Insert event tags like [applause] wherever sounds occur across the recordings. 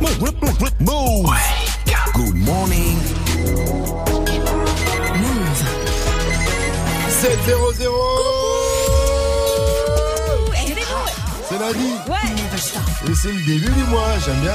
Move. Good morning. Move. 7 0 0 C'est la vie Et c'est le début du mois, j'aime bien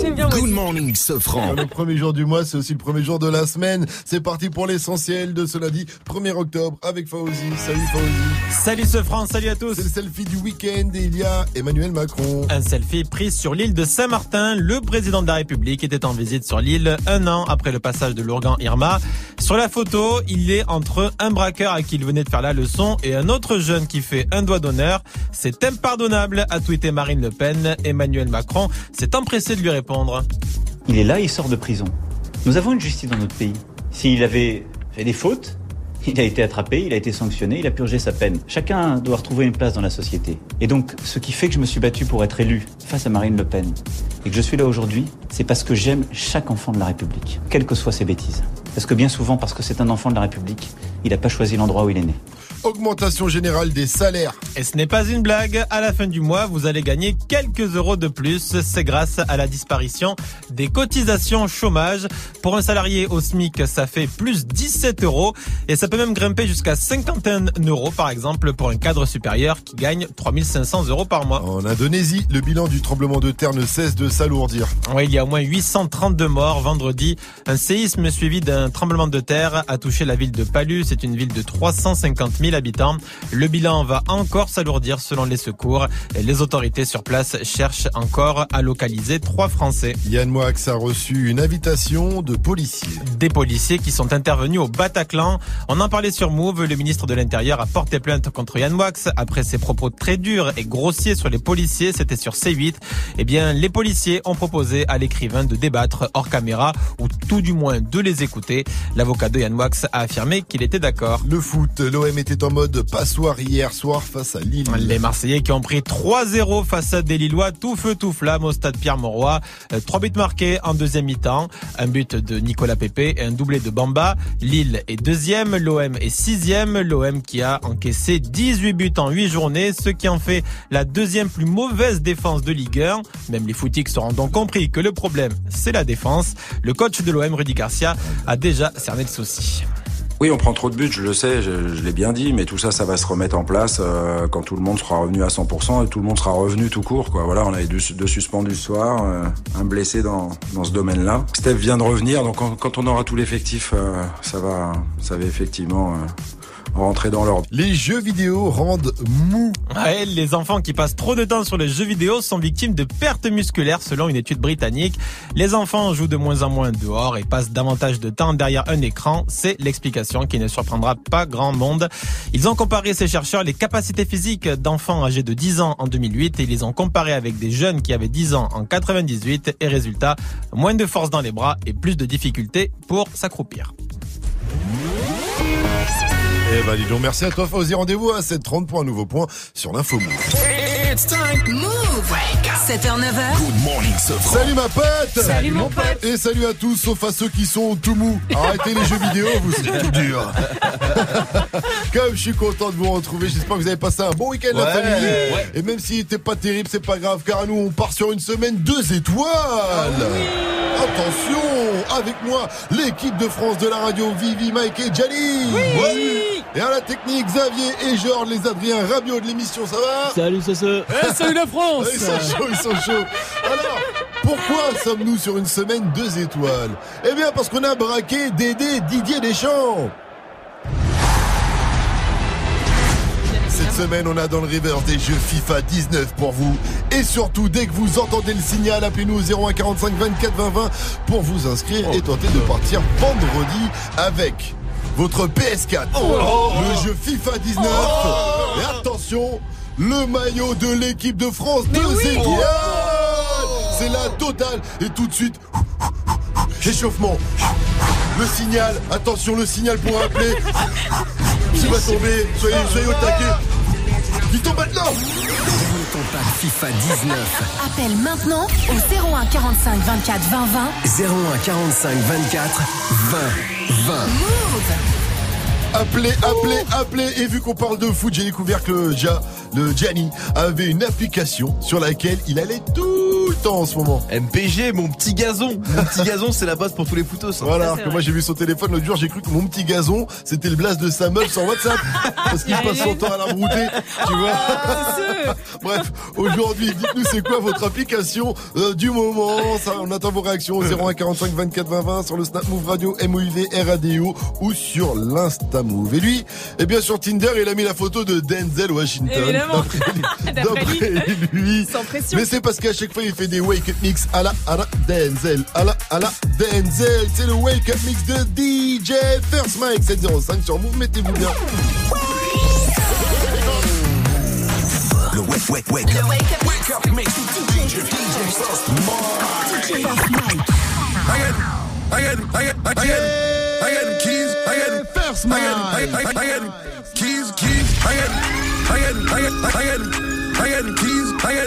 J'aime bien Good morning, Sofran. Le premier jour du mois, c'est aussi le premier jour de la semaine. C'est parti pour l'essentiel de ce lundi 1er octobre avec Fauzi. Salut Fauzi. Salut ce France, salut à tous. C'est le selfie du week-end et il y a Emmanuel Macron. Un selfie pris sur l'île de Saint-Martin. Le président de la République était en visite sur l'île un an après le passage de l'ouragan Irma. Sur la photo, il est entre un braqueur à qui il venait de faire la leçon et un autre jeune qui fait un doigt d'honneur. C'est impardonnable, a tweeté Marine Le Pen. Emmanuel Macron s'est empressé de lui répondre. Il est là, il sort de prison. Nous avons une justice dans notre pays. S'il avait fait des fautes, il a été attrapé, il a été sanctionné, il a purgé sa peine. Chacun doit retrouver une place dans la société. Et donc, ce qui fait que je me suis battu pour être élu face à Marine Le Pen et que je suis là aujourd'hui, c'est parce que j'aime chaque enfant de la République, quelles que soient ses bêtises. Parce que bien souvent, parce que c'est un enfant de la République, il n'a pas choisi l'endroit où il est né. Augmentation générale des salaires. Et ce n'est pas une blague, à la fin du mois, vous allez gagner quelques euros de plus. C'est grâce à la disparition des cotisations chômage. Pour un salarié au SMIC, ça fait plus 17 euros. Et ça peut même grimper jusqu'à 51 euros, par exemple, pour un cadre supérieur qui gagne 3500 euros par mois. En Indonésie, le bilan du tremblement de terre ne cesse de s'alourdir. Oui, il y a au moins 832 morts vendredi. Un séisme suivi d'un tremblement de terre a touché la ville de Palu. C'est une ville de 350 000 habitants. Le bilan va encore s'alourdir selon les secours. Et les autorités sur place cherchent encore à localiser trois Français. Yann Moix a reçu une invitation de policiers. Des policiers qui sont intervenus au Bataclan. On en parlait sur Move. Le ministre de l'Intérieur a porté plainte contre Yann Moix après ses propos très durs et grossiers sur les policiers. C'était sur C8. Eh bien, les policiers ont proposé à l'écrivain de débattre hors caméra ou tout du moins de les écouter. L'avocat de Yann Moix a affirmé qu'il était d'accord. Le foot, l'OM était en mode passoire hier soir face à Lille. Les Marseillais qui ont pris 3-0 face à des Lillois, tout feu tout flamme au stade Pierre-Mauroy. Euh, Trois buts marqués en deuxième mi-temps, un but de Nicolas Pepe et un doublé de Bamba. Lille est deuxième, l'OM est sixième, l'OM qui a encaissé 18 buts en 8 journées, ce qui en fait la deuxième plus mauvaise défense de Ligue 1. Même les foutiques seront donc compris que le problème, c'est la défense. Le coach de l'OM, Rudy Garcia, a déjà cerné le souci. Oui, on prend trop de buts, je le sais, je, l'ai bien dit, mais tout ça, ça va se remettre en place euh, quand tout le monde sera revenu à 100% et tout le monde sera revenu tout court. Quoi. Voilà, on avait deux, deux suspendus soir, euh, un blessé dans, ce domaine-là. Steph vient de revenir, donc quand, on aura tout l'effectif, euh, ça va, ça va effectivement rentrer dans l'ordre. Les jeux vidéo rendent mou. Les enfants qui passent trop de temps sur les jeux vidéo sont victimes de pertes musculaires selon une étude britannique. Les enfants jouent de moins en moins dehors et passent davantage de temps derrière un écran. C'est l'explication qui ne surprendra pas grand monde. Ils ont comparé ces chercheurs les capacités physiques d'enfants âgés de 10 ans en 2008 et ils les ont comparés avec des jeunes qui avaient 10 ans en 98 et résultat, moins de force dans les bras et plus de difficultés pour s'accroupir. Eh ben dis donc, merci à toi Fauzi. Rendez-vous à 7h30 pour un nouveau point sur l'info Move. It's time. Move 7h, 9h. Good morning, Sofran. Salut ma pote Salut, mon pote. Et salut à tous, sauf à ceux qui sont tout mous. Arrêtez les jeux vidéo, vous c'est tout dur. [laughs] Comme je suis content de vous retrouver, j'espère que vous avez passé un bon week-end la Ouais, famille. ouais. Et même s'il était pas terrible, c'est pas grave, car nous on part sur une semaine deux étoiles. Attention, avec moi, l'équipe de France de la radio, Vivi, Mike et Jali. Et à la technique, Xavier et Georges, les Adriens Rabiot de l'émission, ça va? Salut, c'est ce. salut la France ils sont chauds. Alors, pourquoi sommes-nous sur une semaine deux étoiles? Eh bien, parce qu'on a braqué Dédé Didier Deschamps. Cette semaine, on a dans le river des jeux FIFA 19 pour vous. Et surtout, dès que vous entendez le signal, appelez-nous au 01 45 24 20 20 pour vous inscrire et tenter de partir vendredi avec votre PS4, le jeu FIFA 19. Et attention, le maillot de l'équipe de France, deux étoiles. C'est la totale. Et tout de suite, échauffement. Le signal, attention, le signal pour appeler. [laughs] Qui va tomber, soyez, soyez au taquet. Il tombe maintenant Ton pack FIFA 19. Appelle maintenant au 01 45 24 20 20. 01 45 24 20 20. Move Appelez, appelez, appelez. Et vu qu'on parle de foot, j'ai découvert que Ja le Gianni, avait une application sur laquelle il allait tout le temps en ce moment. MPG, mon petit gazon. [laughs] Mon petit gazon, c'est la base pour tous les photos. Ça. Voilà, alors que moi j'ai vu son téléphone l'autre jour, j'ai cru que mon petit gazon, c'était le blast de sa meuf sur WhatsApp. [laughs] Parce qu'il passe son temps à la brouter, tu vois. [laughs] Bref, aujourd'hui, dites-nous c'est quoi votre application euh, du moment? Ça, on attend vos réactions au 01 45 24 20 20 sur le Snap Move Radio MOUV RADIO ou sur l'Insta Move. Et lui, eh bien sur Tinder, il a mis la photo de Denzel Washington. Évidemment. D'après lui. Sans pression. Mais c'est parce qu'à chaque fois il fait des wake up mix à la à la Denzel, à la à la Denzel. C'est le wake up mix de DJ First Mike 705 sur Move. Mettez-vous bien. Le wake, wake, wake. Le wake up Wake up mix. DJ, DJ First Mike. DJ First Mike. I got, I got, I got, I got, I got keys. I got First I Mike. got, I got, I got keys, keys. I got, I got, I got keys. I,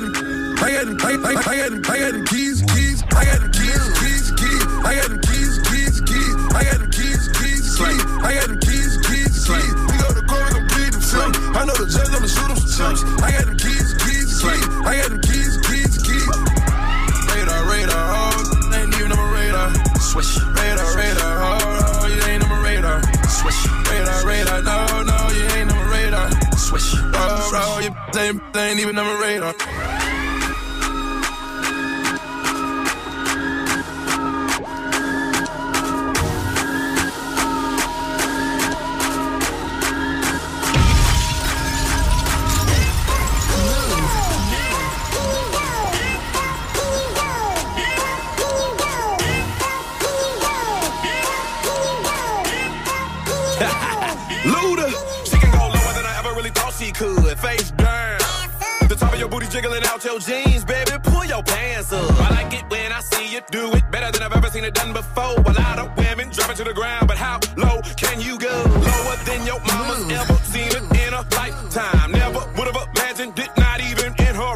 I, I got, I keys, keys. Got keys, keys, keys. Got keys, keys, keys. Got keys, keys, keys. Got keys, keys, keys. We go to court, we plead the fifth. I know the judge, I'ma shoot him some. I got them keys, keys, keys. I got them keys, keys, keys. Radar, radar, oh, ain't even on my radar. Swish. Radar, radar, oh, oh, you ain't on my radar. Swish. Radar, radar, no, no, radar. Swish. Oh, oh, you ain't, ain't even on my radar. Face down. The top of your booty jiggling out your jeans, baby. Pull your pants up. I like it when I see you do it better than I've ever seen it done before. A lot of women drop it to the ground, but how low can you go? Lower than your mama's mm. ever seen it in a lifetime. Never would have imagined it, not even in her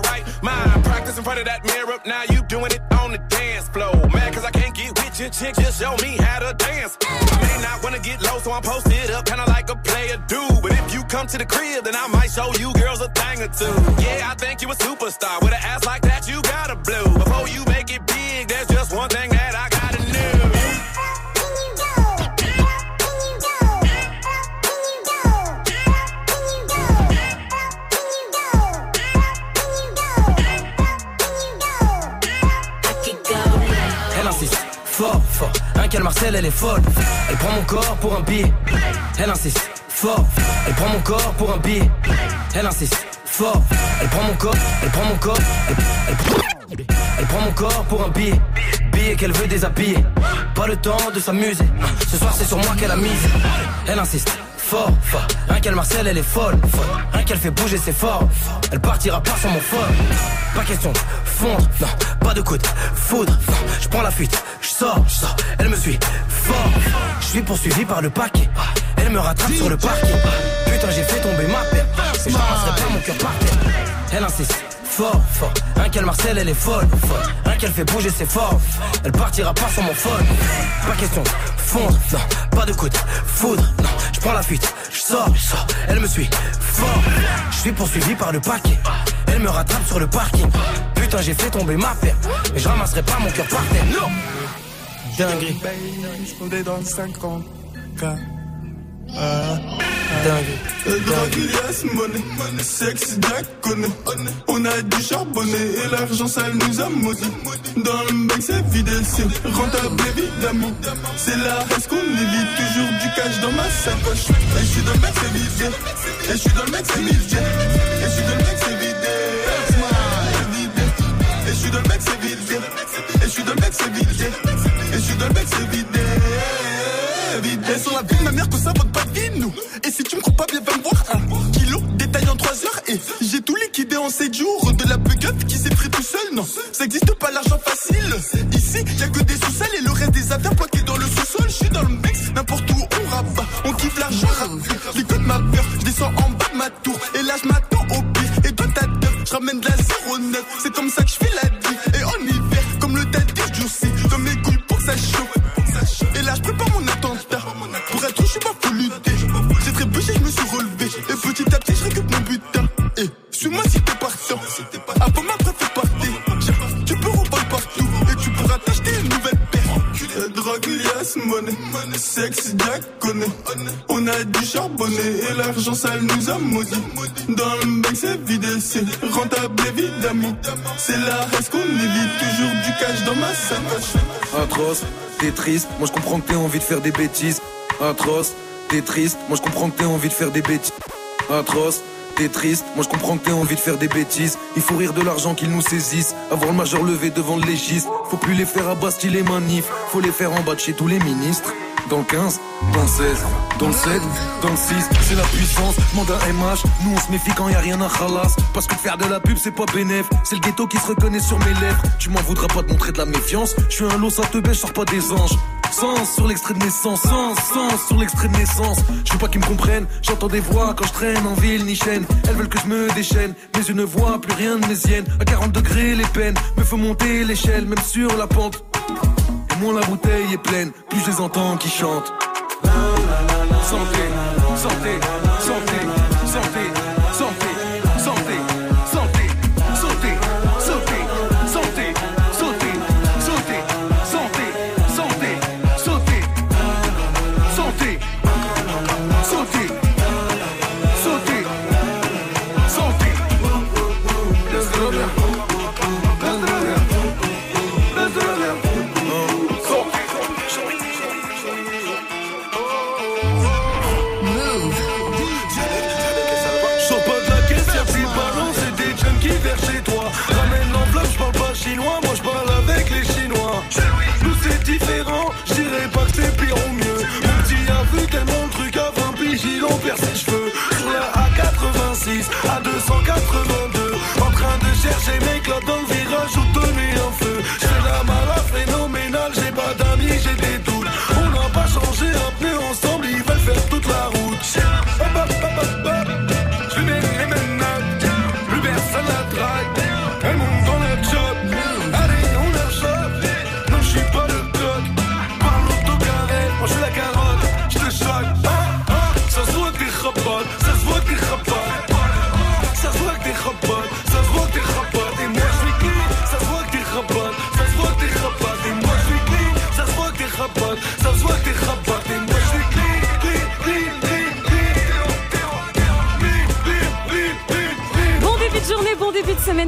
mind. Practice in front of that mirror, now you doing it on the dance floor. Mad cause I can't get with your chick, just show me how to dance. I may not wanna get low, so I'm posted up, kinda like a player dude. But if you come to the crib, then I might show you girls a thing or two. Yeah, I think you a superstar. With an ass like that, you gotta blow. Before you make it big, there's just one thing qu'elle Marcel, elle est folle. Elle prend mon corps pour un billet. Elle insiste, fort. Elle prend mon corps pour un billet. Elle insiste, fort. Elle prend mon corps, elle prend mon corps. Elle, prend mon corps pour un billet. Billet qu'elle veut déshabiller. Pas le temps de s'amuser. Ce soir, c'est sur moi qu'elle a mise. Elle insiste. Fort, rien qu'elle Marcel, elle est folle. Rien qu'elle fait bouger, c'est fort. Elle partira pas sans mon fort. Pas question de fondre, non, pas de coup de foudre. Je prends la fuite, sors, je sors. Elle me suit fort. Je suis poursuivi par le paquet. Elle me rattrape sur le parquet. Putain, j'ai fait tomber ma paire. Et je ramasserai pas mon cœur par terre. Elle insiste. Fort, fort, rien qu'elle Marcel, elle est folle, folle. Rien qu'elle fait bouger, c'est fort. Elle partira pas sans mon phone. Pas question de fondre, non, pas de coup de foudre, non. Je prends la fuite, je sors, je sors. Elle me suit fort. Je suis poursuivi par le paquet. Elle me rattrape sur le parking. Putain, j'ai fait tomber ma paire. Mais je ramasserai pas mon cœur par terre. Non! Dinguerie. On est dans le 50 Dinguerie. Yes, money, sexy Jack. On a du charbonné et l'argent ça nous a maudit. Dans le bec c'est vide, c'est rentable évidemment. C'est la race qu'on évite, toujours du cash dans ma sacoche. Et je suis dans le mec c'est vide, et je suis dans le mec c'est vide. Et je suis dans le mec c'est vide. Et je suis dans le mec c'est vide. Et je suis dans le mec c'est vide. Et je suis dans le mec c'est vide. Vide. Elles sont la vie de ma mère que ça vaut pas de nous. Et si tu me crois pas bien, va me voir un kilo détail en 3 heures. Et j'ai tout liquidé en 7 jours. De la bugup qui s'est pris tout seul, non. Ça existe pas l'argent facile. Ici, y a que des sous-sols et le reste des affaires bloquées dans le sous-sol. Je suis dans le mix, n'importe où on rabat. On kiffe l'argent. J'écoute ma peur, je descends en bas de ma tour. Et là, je au pire. Et toi, ta teuf, je ramène de la 09. C'est comme ça que je fais la vie. Et en hiver, comme le juicy, je donne J'ai trébuché, je me suis relevé. Et petit à petit, je récupère mon butin. Et suis-moi si t'es partant. Avant ma préfère partir. Tu peux rouler partout. Et tu pourras t'acheter une nouvelle paire. Drogue, liasse, monnaie. Sexe, diacone. On a du charbonné. Et l'argent sale nous a maudit. Dans le mec c'est vide. C'est rentable, évidemment. C'est la reste qu'on évite. Toujours du cash dans ma sacoche. Atroce. T'es triste, moi je comprends que t'aies envie de faire des bêtises Atroce, t'es triste, moi je comprends que t'aies envie de faire des bêtises. Atroce, t'es triste, moi je comprends que t'aies envie de faire des bêtises. Il faut rire de l'argent qu'ils nous saisissent, avoir le majeur levé devant le légiste. Faut plus les faire à Bastille les manifs, faut les faire en bas de chez tous les ministres. Dans le 15, dans le 16, dans le 7, dans le 6, c'est la puissance, mandat MH, nous on se méfie quand y a rien à khalas. Parce que faire de la pub c'est pas bénéf, c'est le ghetto qui se reconnaît sur mes lèvres. Tu m'en voudras pas de montrer de la méfiance, je suis un lot ça te baisse, je sors pas des anges. Sens sur l'extrait de naissance, sens, sens sur l'extrait de naissance. Je veux pas qu'ils me comprennent, j'entends des voix quand je traîne en ville ni chaîne. Elles veulent que je me déchaîne, mes yeux ne voient plus rien de mes siennes. À 40 degrés les peines, me font monter l'échelle même sur la pente moins la bouteille est pleine, plus je les entends qui chantent. Santé, santé, j'ai pas d'amis, j'ai des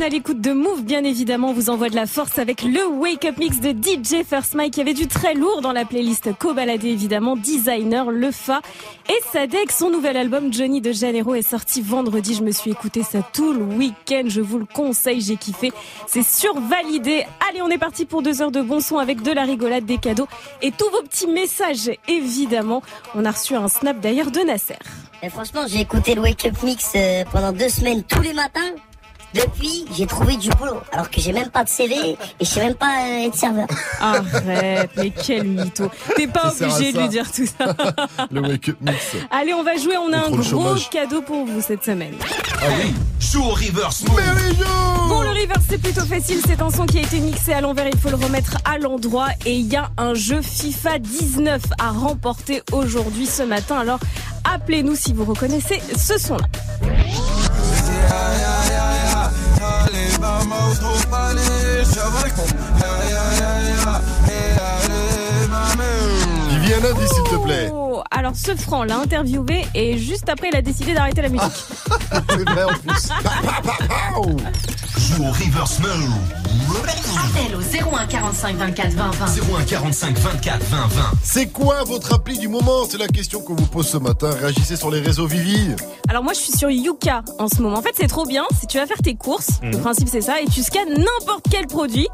à l'écoute de Move. Bien évidemment, on vous envoie de la force avec le Wake Up Mix de DJ First Mike. Il y avait du très lourd dans la playlist Co-Baladé, évidemment. Designer, Le Fa et Sadek. Son nouvel album Johnny de Janeiro est sorti vendredi. Je me suis écouté ça tout le week-end. Je vous le conseille, j'ai kiffé. C'est survalidé. Allez, on est parti pour deux heures de bon son avec de la rigolade, des cadeaux et tous vos petits messages, évidemment. On a reçu un snap d'ailleurs de Nasser. Et franchement, j'ai écouté le Wake Up Mix euh, pendant deux semaines tous les matins. Depuis, j'ai trouvé du boulot. Alors que j'ai même pas de CV et je sais même pas euh, être serveur. Arrête, mais quel mytho. T'es pas Ça obligé de lui dire tout ça. [laughs] Le wake up mix. Allez, on va jouer. On a un gros cadeau pour vous cette semaine. Ah oui Joue au reverse Bon, le reverse, c'est plutôt facile. C'est un son qui a été mixé à l'envers. Il faut le remettre à l'endroit. Et il y a un jeu FIFA 19 à remporter aujourd'hui, ce matin. Alors, appelez-nous si vous reconnaissez ce son-là m'a autopané, j'avais con. Aïe aïe aïe aïe dis s'il te plaît. Oh, alors, ce franc l'a interviewé et juste après, il a décidé d'arrêter la musique. [laughs] C'est vrai en plus. Joue au reverse mode. Appel au 01 45 24 20 20. 01 45 24 20 20. C'est quoi votre appli du moment? C'est la question qu'on vous pose ce matin. Réagissez sur les réseaux Vivi. Alors moi je suis sur Yuka en ce moment. En fait c'est trop bien, si tu vas faire tes courses, le Mhm. principe c'est ça, et tu scannes n'importe quel produit.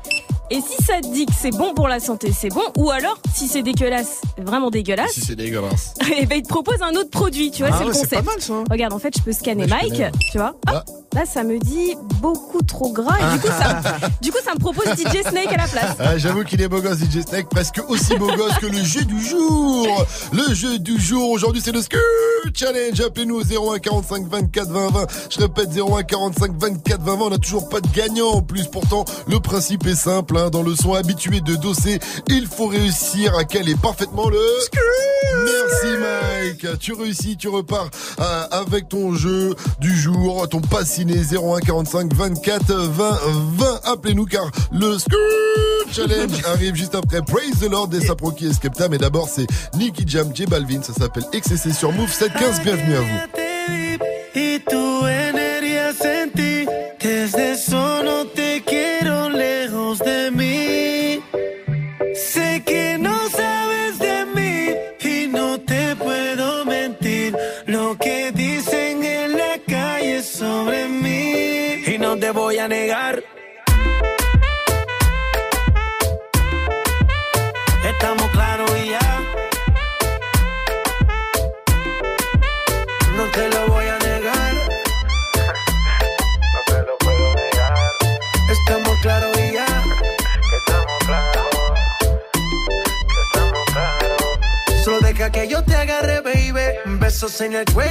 Et si ça te dit que c'est bon pour la santé, c'est bon. Ou alors, si c'est dégueulasse, vraiment dégueulasse, Si c'est dégueulasse. [laughs] et ben il te propose un autre produit, tu vois, Ah c'est ouais, le c'est concept. pas mal, ça. Regarde, en fait, je peux scanner Ouais, Mike, tu vois. Hop, là, ça me dit beaucoup trop gras. Et du coup, ça, [laughs] du coup, ça me propose DJ Snake à la place. Ah, J'avoue qu'il est beau gosse DJ Snake, presque aussi beau gosse que le jeu du jour. Le jeu du jour, aujourd'hui c'est le Skur Challenge. Appelez-nous au 01 45 24 20 20. Je répète 01 45 24 20 20. On n'a toujours pas de gagnant en plus. Pourtant, le principe est simple. hein. Dans le son habitué de Dossé, il faut réussir à caler parfaitement le Merci Mike. Tu réussis, tu repars euh, avec ton jeu du jour, ton pass Imaginez 01 45 24 20 20. Appelez-nous car le Scoop Challenge [laughs] arrive juste après Praise the Lord des Saproki et Skepta. Mais d'abord, c'est Nicky Jam, J Balvin. Ça s'appelle XCC sur Move 715. Bienvenue à vous. negar. Estamos claros y ya. No te lo voy a negar. No te lo puedo negar. Estamos claros y ya. Estamos claros. Estamos claros. Solo deja que yo te agarre, baby. Besos en el cuello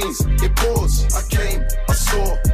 rains, it pours. I came, I saw.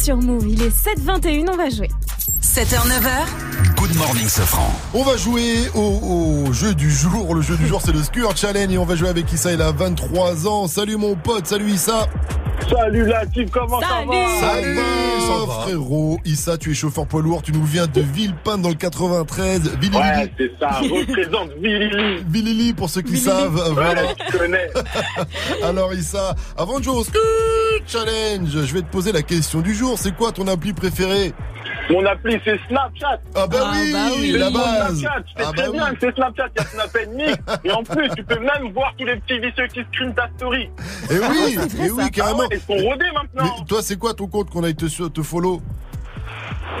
Sur Move. Il est 7h21, on va jouer. 7h, 9h. Good morning, Sofran. On va jouer au, au jeu du jour. Le jeu du jour, c'est le Skur Challenge et on va jouer avec Issa. Il a 23 ans. Salut mon pote, salut Issa. Salut la team, comment ça va Salut, frérot. Issa, tu es chauffeur poids lourd. Tu nous viens de Villepinte dans le 93. Vilili. Ouais, c'est ça, représente Vilili. Vilili, pour ceux qui savent. Voilà. Ouais, je connais. [laughs] Alors Issa, avant de jouer au Skur Challenge, je vais te poser la question du jour. C'est quoi ton appli préférée Mon appli c'est Snapchat. Ah bah oui, C'est la mon base. Snapchat, je sais Ah très bah bien oui. que c'est Snapchat, il y a Snap Mix. Et en plus, tu peux même voir tous les petits vicieux qui screenent ta story. Eh oui, eh oui, carrément. Ah ouais, ils sont rodés maintenant. Mais toi, c'est quoi ton compte qu'on aille te, te follow?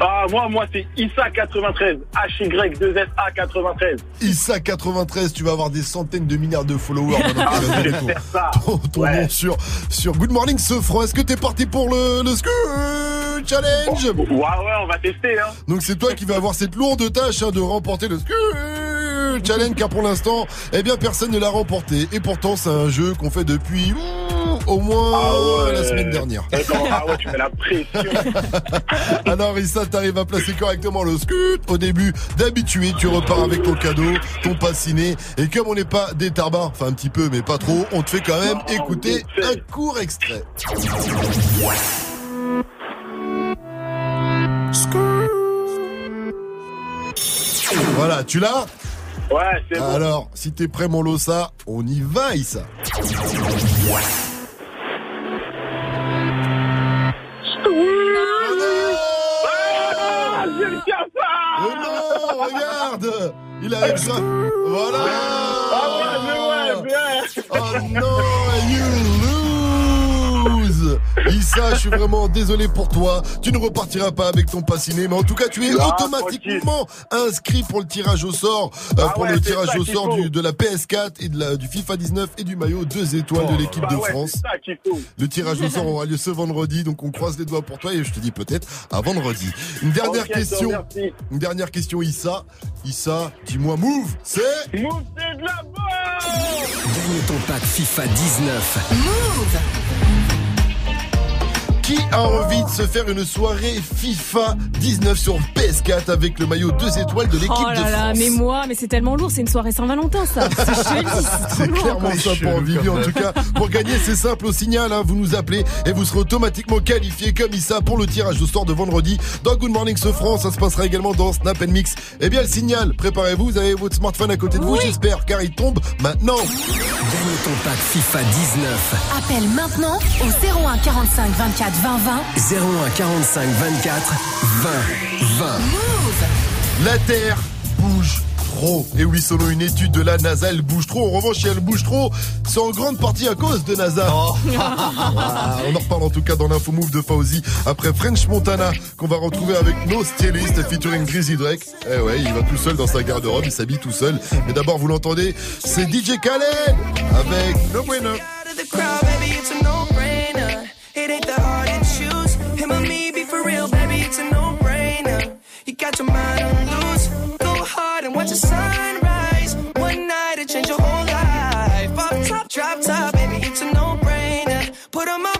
Ah, moi, moi, c'est Issa93. H-Y-2-S-A-93. Issa93, tu vas avoir des centaines de milliards de followers ton, Faire ça. ton- ton nom sur, sur Good Morning Sofran. Est-ce que t'es parti pour le, le Skur Challenge? Ouais, ouais, on va tester, hein. Donc c'est toi qui vas avoir cette lourde tâche hein, de remporter le Skur Challenge car pour l'instant, eh bien personne ne l'a remporté. Et pourtant c'est un jeu qu'on fait depuis au moins Ah ouais. la semaine dernière. D'accord, ah ouais, tu mets la pression. [laughs] Alors Issa, t'arrives à placer correctement le scut. Au début, d'habitué, tu repars avec ton cadeau, ton passiné. Et comme on n'est pas des tarbards, enfin un petit peu, mais pas trop, on te fait quand même écouter un court extrait. Voilà, tu l'as? Ouais, c'est bon. Alors, si t'es prêt, mon Losa, on y va, Issa. Ah, le Oh non, regarde Il arrive ça. Voilà Ah ouais, mais ouais, bien Oh non, you lose Issa, je suis vraiment désolé pour toi. Tu ne repartiras pas avec ton passiné, mais en tout cas, tu es Ah, automatiquement inscrit pour le tirage au sort, euh, Ah pour ouais, le tirage au sort du, de la PS4 et de la, du FIFA 19 et du maillot 2 étoiles de l'équipe Bah de ouais, France. Le tirage au sort aura lieu ce vendredi, donc on croise les doigts pour toi et je te dis peut-être à vendredi. Une dernière question. Une dernière question, Issa. Issa, dis-moi move, c'est Move, c'est de la bonne Gagne ton pack FIFA 19. Move Qui a envie de se faire une soirée FIFA 19 sur PS4 avec le maillot 2 étoiles de l'équipe Oh de France là, mais moi, mais c'est tellement lourd, c'est une soirée Saint-Valentin ça. [laughs] C'est clairement ça pour Vivi en tout cas. [laughs] Pour gagner, c'est simple au signal, hein, vous nous appelez et vous serez automatiquement qualifié comme Issa pour le tirage au sort de vendredi dans Good Morning ce France. Ça se passera également dans Snap and Mix. Eh bien le signal, préparez-vous, vous avez votre smartphone à côté de vous, j'espère, car il tombe maintenant. Gagne ton pack FIFA 19. Appelle maintenant au 01 45 24 20 20. 01 45 24 20 20. La Terre bouge trop. Et oui, selon une étude de la NASA, elle bouge trop. En revanche, si elle bouge trop, c'est en grande partie à cause de NASA. [laughs] Ah, on en reparle en tout cas dans l'info move de Fauzi après French Montana qu'on va retrouver avec nos stylistes featuring Grizzly Drake. Eh ouais, il va tout seul dans sa garde-robe, il s'habille tout seul. Mais d'abord, vous l'entendez, c'est DJ Khaled avec No Bueno. It ain't that hard to choose. Him or me, be for real, baby, it's a no-brainer. You got your mind on loose. Go hard and watch the sunrise. One night it change your whole life. Off top, drop top, baby, it's a no-brainer. Put 'em up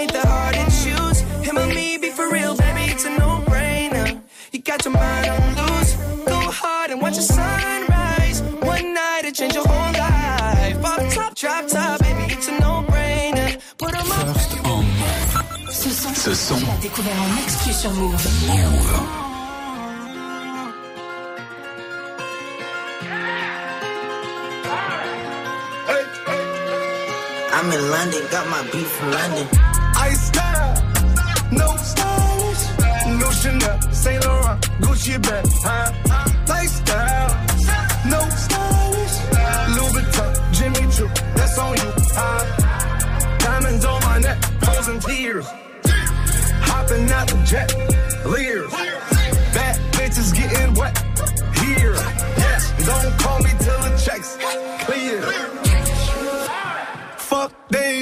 It ain't that hard to choose. Him or me, be for real, baby, it's a no-brainer. You got your mind on loose. Go hard and watch the sunrise. One night it change your whole life. Pop top, drop top, baby, it's a no-brainer. Put 'em up. Ce son, Ce son. tu l'as découvert en exclu sur Move. I'm in London, got my beef from London. I style, no stylish, no Chanel, Saint Laurent, Gucci bag, huh? Lifestyle, no stylish, Louis Vuitton, Jimmy Choo, that's on you, huh? Diamonds on my neck, frozen tears, hopping out the jet, leers, bad bitches getting wet, here, yes, don't call me till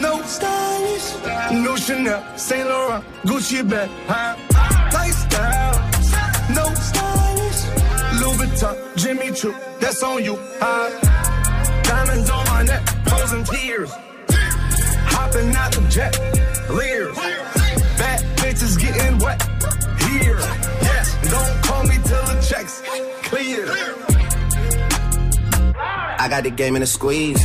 No stylish, no Chanel, Saint Laurent, Gucci bag, huh? Lifestyle, no stylish, Louis Vuitton, Jimmy Choo, that's on you, huh? Diamonds on my neck, frozen tears, hopping out the jet, leers, bad bitches getting wet, here, yes, don't call me till the checks clear. I got the game in a squeeze.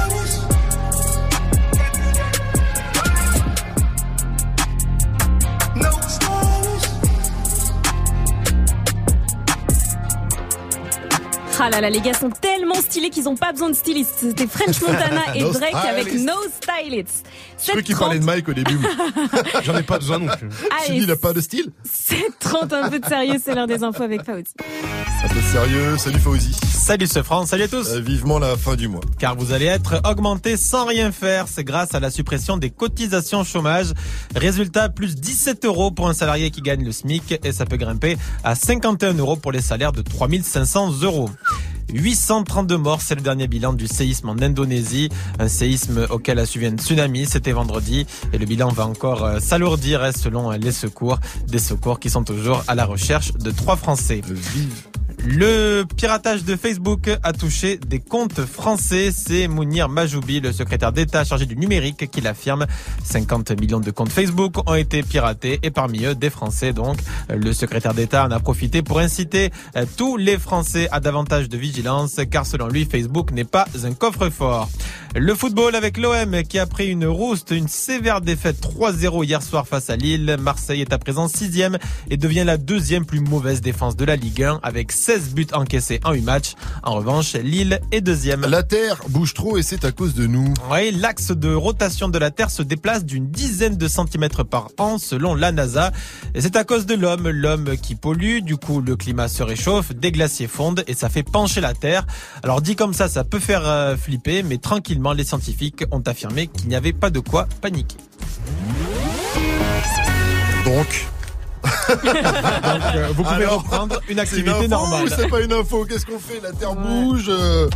Ah là là, les gars sont tellement stylés qu'ils ont pas besoin de stylistes. C'était French [laughs] Montana et No Drake avec. No Stylist. Je croyais qu'il parlait de Mike au début. [laughs] J'en ai pas besoin non plus. Dis, il a pas de style 7h30, un peu de sérieux, c'est l'heure des infos avec Fauzi. Un peu sérieux. Salut Fauzi. Salut ce France, salut à tous. Euh, vivement la fin du mois. Car vous allez être augmenté sans rien faire. C'est grâce à la suppression des cotisations chômage. Résultat, plus 17 euros pour un salarié qui gagne le SMIC et ça peut grimper à 51 euros pour les salaires de 3500 euros. 832 morts, c'est le dernier bilan du séisme en Indonésie, un séisme auquel a suivi un tsunami, c'était vendredi, et le bilan va encore euh, s'alourdir hein, selon euh, les secours, des secours qui sont toujours à la recherche de trois Français. Le piratage de Facebook a touché des comptes français. C'est Mounir Majoubi, le secrétaire d'État chargé du numérique, qui l'affirme. 50 millions de comptes Facebook ont été piratés et parmi eux des Français. Donc, le secrétaire d'État en a profité pour inciter euh, tous les Français à davantage de vigilance, car selon lui, Facebook n'est pas un coffre-fort. Le football avec l'OM qui a pris une rouste, une sévère défaite 3-0 hier soir face à Lille. Marseille est à présent sixième et devient la deuxième plus mauvaise défense de la Ligue 1 avec 16 buts encaissés en 8 matchs. En revanche, Lille est deuxième. La Terre bouge trop et c'est à cause de nous. Oui, l'axe de rotation de la Terre se déplace d'une dizaine de centimètres par an selon la NASA. Et c'est à cause de l'homme, l'homme qui pollue. Du coup, le climat se réchauffe, des glaciers fondent et ça fait pencher la Terre. Alors dit comme ça, ça peut faire euh, flipper, mais tranquillement, les scientifiques ont affirmé qu'il n'y avait pas de quoi paniquer. Donc. Euh, vous pouvez reprendre une activité une info normale. C'est pas une info. Qu'est-ce qu'on fait? La Terre bouge. euh,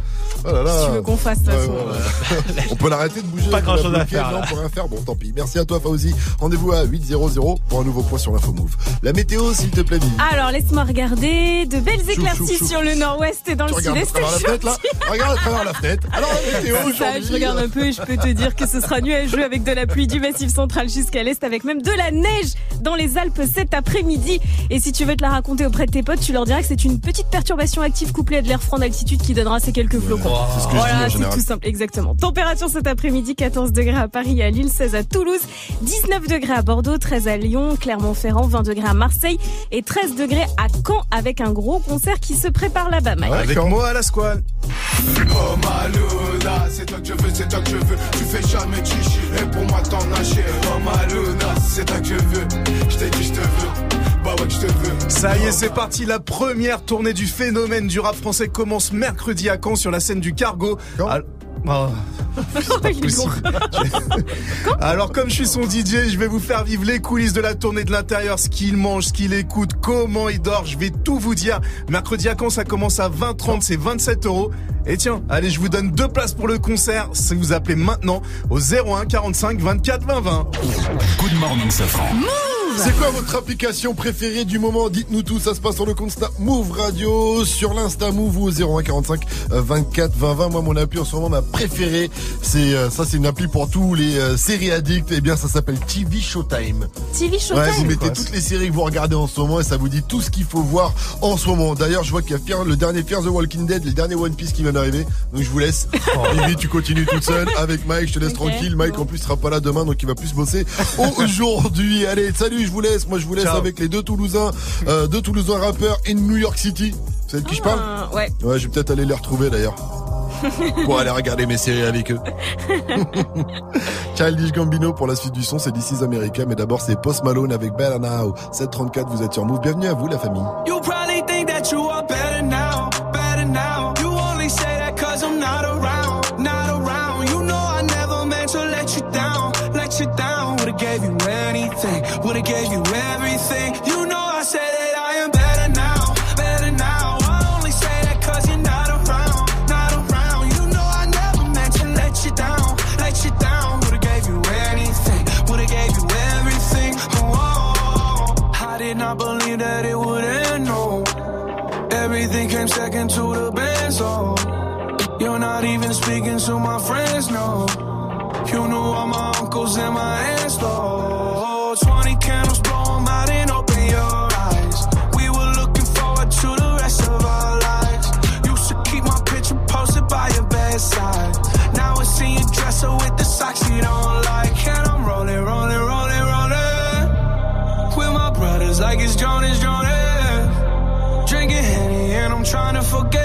Oh là là. Si tu veux qu'on fasse, de toute Ouais. On peut l'arrêter de bouger. Pas grand-chose la à faire, Non, on peut rien faire. Bon, tant pis. Merci à toi, Fauzi. Rendez-vous à 8.00 pour un nouveau point sur l'info Move. La météo, s'il te plaît, Vivi. Alors, laisse-moi regarder. De belles éclaircies sur le nord-ouest et dans Tu le sud-est. travers la fenêtre, là? Regarde à travers la fenêtre. Alors, la météo aujourd'hui. je regarde un peu et je peux te dire que ce sera nuageux avec de la pluie du massif central jusqu'à l'est avec même de la neige dans les Alpes cet après-midi. Et si tu veux te la raconter auprès de tes potes, tu leur diras que c'est une petite perturbation active couplée à de l'air franc d'altitude qui donnera ces quelques flocons. C'est ce que voilà, c'est tout simple, exactement. Température cet après-midi, 14 degrés à Paris et à Lille, 16 à Toulouse, 19 degrés à Bordeaux, 13 à Lyon, Clermont-Ferrand, 20 degrés à Marseille et 13 degrés à Caen avec un gros concert qui se prépare là-bas. Avec moi à la squale. Oh Maluna, c'est toi que je veux, c'est toi que je veux. Tu fais jamais chichi, et pour moi t'en as chier. Oh Maluna, c'est toi que je veux. Je t'ai dit je te veux, bah. Ça y est, c'est parti. La première tournée du phénomène du rap français commence mercredi à Caen sur la scène du Cargo. Al- [laughs] Oh. C'est pas possible. Alors comme je suis son DJ, je vais vous faire vivre les coulisses de la tournée de l'intérieur, ce qu'il mange, ce qu'il écoute, comment il dort, je vais tout vous dire. Mercredi à Caen, ça commence à 20h30, c'est 27 euros. Et tiens, allez, je vous donne deux places pour le concert. Si vous appelez maintenant au 01 45 24 20 20. Good morning, Safran. C'est quoi votre application préférée du moment? Dites-nous tout, ça se passe sur le compte Snap Move Radio, sur l'Insta Move ou au 0145 euh, 24 20 20. Moi, mon appli en ce moment, ma préférée, c'est euh, ça, c'est une appli pour tous les euh, séries addicts. Eh bien, ça s'appelle TV Showtime. TV Showtime. Ouais, vous mettez quoi. toutes les séries que vous regardez en ce moment et ça vous dit tout ce qu'il faut voir en ce moment. D'ailleurs, je vois qu'il y a Fear- le dernier Fear the Walking Dead, le dernier One Piece qui vient d'arriver. Donc je vous laisse. [laughs] Vivi, tu continues toute seule avec Mike. Je te laisse tranquille. Mike, en plus, sera pas là demain, donc il va plus bosser [laughs] aujourd'hui. Allez, salut, je vous laisse. Moi, je vous laisse Ciao. avec les deux Toulousains, euh, deux Toulousains rappeurs in New York City. Vous savez de qui je parle Ah, ouais. Ouais, je vais peut-être aller les retrouver d'ailleurs. [laughs] pour aller regarder mes séries avec eux. [laughs] Childish Gambino pour la suite du son, c'est This is America, mais d'abord c'est Post Malone avec Better Now. 734, vous êtes sur Move. Bienvenue à vous, la famille. You probably think that you are better now, did not believe that it would end, no. Everything came second to the best, oh. You're not even speaking to my friends, no. You knew all my uncles and my aunts, though. Trying to forget.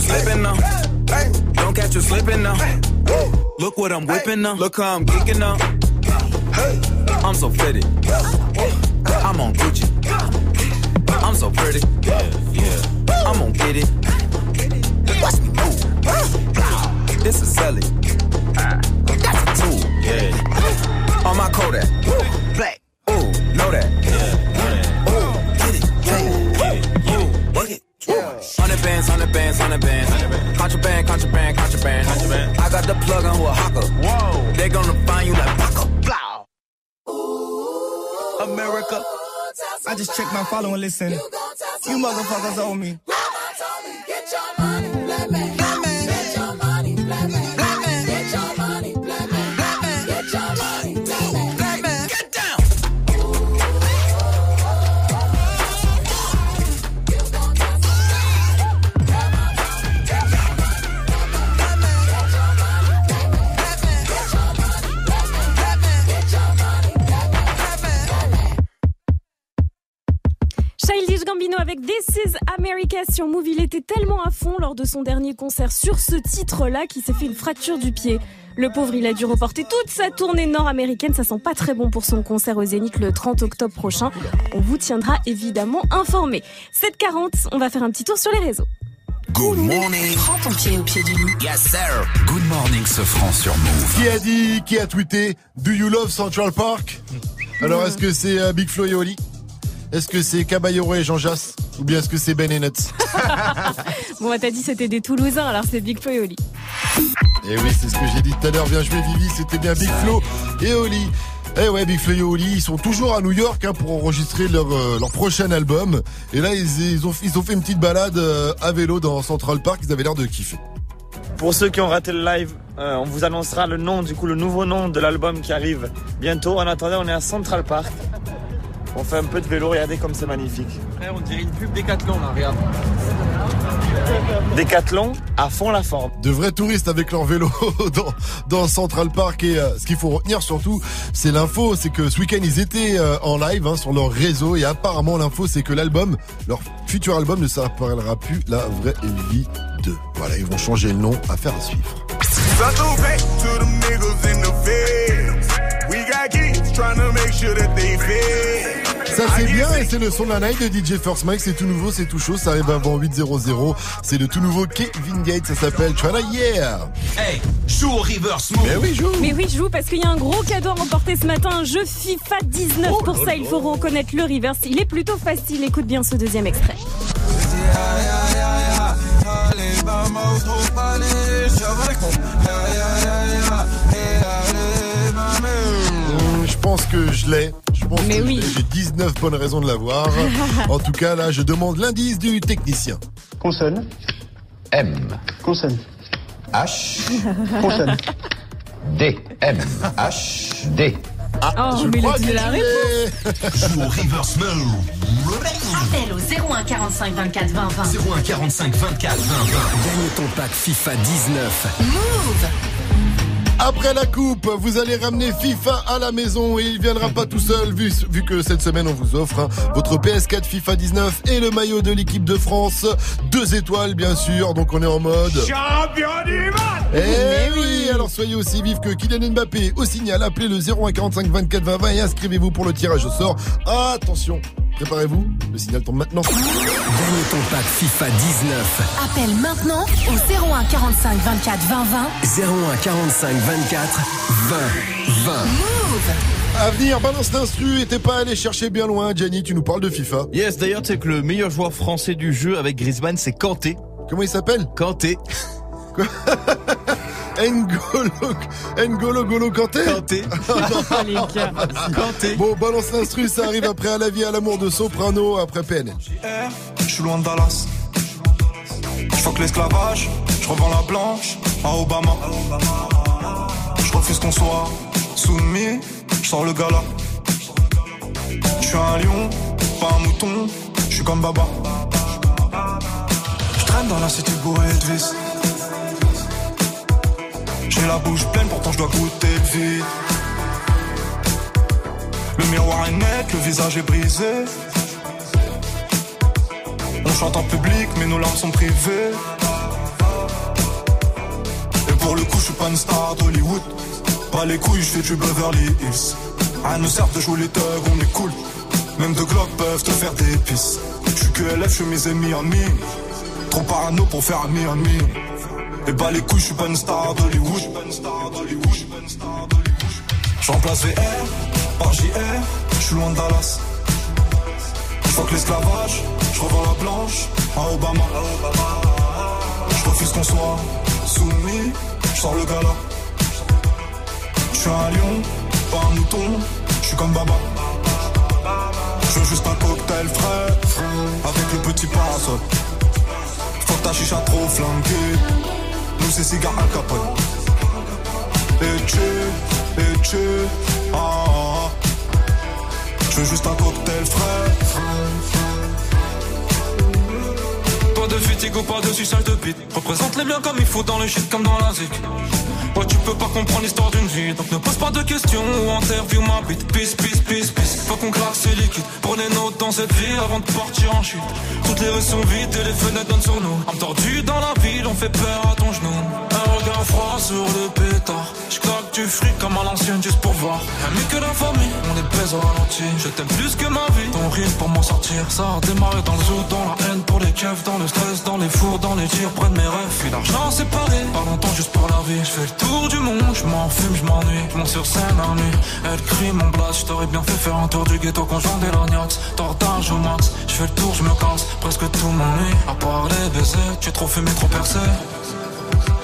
you slipping now. Don't catch you slipping now. Look what I'm whipping up. Look how I'm geeking up. I'm so pretty. I'm on Gucci. I'm so pretty. Yeah, yeah. I'm on get it. Watch me move. This is Ellie. That's a tool. Yeah. On my Kodak. Contraband, contraband, contraband, contraband. I got the plug on a hawker. Whoa. They gonna find you like Paco. Blow. America. I just checked my following. listen. You motherfuckers owe me. Gambino avec This is America sur Move. Il était tellement à fond lors de son dernier concert sur ce titre-là qu'il s'est fait une fracture du pied. Le pauvre, il a dû reporter toute sa tournée nord-américaine. Ça sent pas très bon pour son concert au Zénith le 30 octobre prochain. On vous tiendra évidemment informé. 7h40, on va faire un petit tour sur les réseaux. Good morning. Prends ton pied au pied du lit. Yes, sir. Good morning, ce franc sur Move. Qui a dit, qui a tweeté Do you love Central Park? Alors, est-ce que c'est euh, Big Flo et Oli? Est-ce que c'est Caballero et Jean Jass Ou bien est-ce que c'est Ben et Nuts [laughs] Bon, bah, t'as dit c'était des Toulousains, alors c'est Big Flo et Oli. Et oui, c'est ce que j'ai dit tout à l'heure. Bien joué, Vivi. C'était bien Big Flo et Oli. Eh ouais, Big Flo et Oli, ils sont toujours à New York hein, pour enregistrer leur, euh, leur prochain album. Et là, ils, ils ont, ils ont fait une petite balade euh, à vélo dans Central Park. Ils avaient l'air de kiffer. Pour ceux qui ont raté le live, euh, on vous annoncera le nom, du coup, le nouveau nom de l'album qui arrive bientôt. En attendant, on est à Central Park. On fait un peu de vélo, regardez comme c'est magnifique. on dirait une pub Décathlon là, regarde. Décathlon à fond la forme. De vrais touristes avec leur vélo [laughs] dans, dans Central Park. Et euh, ce qu'il faut retenir surtout, c'est l'info. C'est que ce week-end, ils étaient euh, en live hein, sur leur réseau. Et apparemment, l'info, c'est que l'album, leur futur album ne s'appellera plus La Vraie Vie 2. Voilà, ils vont changer le nom. Affaire à suivre. Ça c'est bien et c'est le son de la night de DJ First Mike, c'est tout nouveau, c'est tout chaud, ça arrive avant 8.00, c'est le tout nouveau Kevin Gates, ça s'appelle Try Yeah Hey, joue au reverse move. Mais oui, joue Mais oui, je joue parce qu'il y a un gros cadeau à remporter ce matin, un jeu FIFA 19. Oh Pour ça, il faut reconnaître le reverse. Il est plutôt facile. Écoute bien ce deuxième extrait. Pense que je l'ai. Je pense Mais que je oui. l'ai. J'ai 19 bonnes raisons de l'avoir. [laughs] en tout cas, là, je demande l'indice du technicien. Consonne. M. Consonne. H. [laughs] Consonne. D. M. H. D. Ah, Oh, je mais crois la. Joue au reverse move. Appel au 01 45 24 20 20. 01 45 24 20 20. Gagne ton pack FIFA 19. Move Après la coupe, vous allez ramener FIFA à la maison et il viendra pas tout seul vu, vu que cette semaine on vous offre hein, votre PS4 FIFA 19 et le maillot de l'équipe de France. Deux étoiles bien sûr, donc on est en mode... Champion du monde! Eh oui, alors soyez aussi vifs que Kylian Mbappé. Au signal, appelez le 01 45 24 20 20 et inscrivez-vous pour le tirage au sort. Attention, préparez-vous, le signal tombe maintenant. Gagne ton pack FIFA 19. Appelle maintenant au 01 45 24 20 20. 01 45 24 20 20. Move À venir, balance d'instru et t'es pas allé chercher bien loin. Gianni, tu nous parles de FIFA. Yes, d'ailleurs, tu sais que le meilleur joueur français du jeu avec Griezmann, c'est Kanté. Comment il s'appelle? Kanté. [laughs] N'Golo, N'Golo Golo Kanté Kanté. [laughs] [laughs] Kanté. Bon, balance l'instru, ça arrive après à la vie, à l'amour de Soprano, après PNL. Je suis loin de Dallas. Je l'esclavage, je revends la blanche à Obama. Je refuse qu'on soit soumis, je sors le gala. Je suis un lion, pas un mouton, je suis comme Baba. Je traîne dans la cité bourrée de vis. J'ai la bouche pleine, pourtant je dois goûter le vide. Le miroir est net, le visage est brisé. On chante en public, mais nos larmes sont privées. Et pour le coup, je suis pas une star d'Hollywood. Pas les couilles, je fais du Beverly Hills. À nous sert de jouer les thugs, on est cool. Même deux glocks peuvent te faire des pisses. Je suis que LF, je suis mes amis. Trop parano pour faire ami ami. Et bah les couilles, je suis pas une star d'Hollywood. Je remplace VR par JR, je suis loin de Dallas. Je fuck l'esclavage, je revends la blanche à Obama. Je refuse qu'on soit soumis, je sors le gala. Je suis un lion, pas un mouton, je suis comme Baba. Je veux juste un cocktail frais, avec le petit parasol. Faut que ta chicha trop flanquée, nous c'est cigare Al Capone. Et tu, et tu, ah, ah, ah. Je veux juste un cocktail frais. Pas de fatigue ou pas de suçage de bite. Représente les biens comme il faut dans le shit comme dans la zik. Ouais, tu peux pas comprendre l'histoire d'une vie, donc ne pose pas de questions ou interview ma bite. Peace, peace, peace, peace. Faut qu'on claque ces liquides. Prenez note dans cette vie avant de partir en chute. Toutes les rues sont vides et les fenêtres donnent sur nous. Tordue dans la ville, on fait peur à ton genou. Claque du fric comme à l'ancienne juste pour voir. Mieux que la famille, on est baise au ralenti. Je t'aime plus que ma vie. Ton rire pour m'en sortir. Ça a démarré dans le zoo, dans la haine pour les keufs, dans le stress, dans les fours, dans les tirs, près mes rêves. Puis l'argent séparé, pas longtemps juste pour la vie. Je fais le tour du monde, je fume, je m'ennuie. Je sur scène en nuit. Elle crie mon blast, je t'aurais bien fait faire un tour du ghetto conjoint des lorgnax. Tortage au max, je fais le tour, je me casse. Presque tout m'ennuie. À part les baisers, tu es trop fumé, trop percé.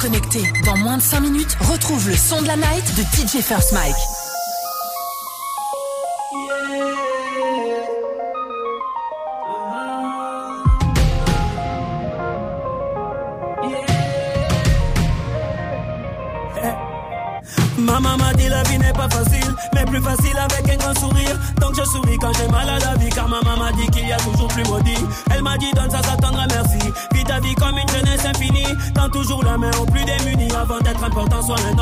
Connecté. Dans moins de 5 minutes, retrouve le son de la night de DJ First Mike. Maman m'a dit la vie n'est pas facile, mais plus facile avec un grand sourire. Donc je souris quand j'ai mal à la vie, car maman m'a dit qu'il y a toujours plus maudit. Elle m'a dit donne ça, ça t'attendra merci. Vis ta vie comme une jeunesse infinie. Tends toujours la main wanna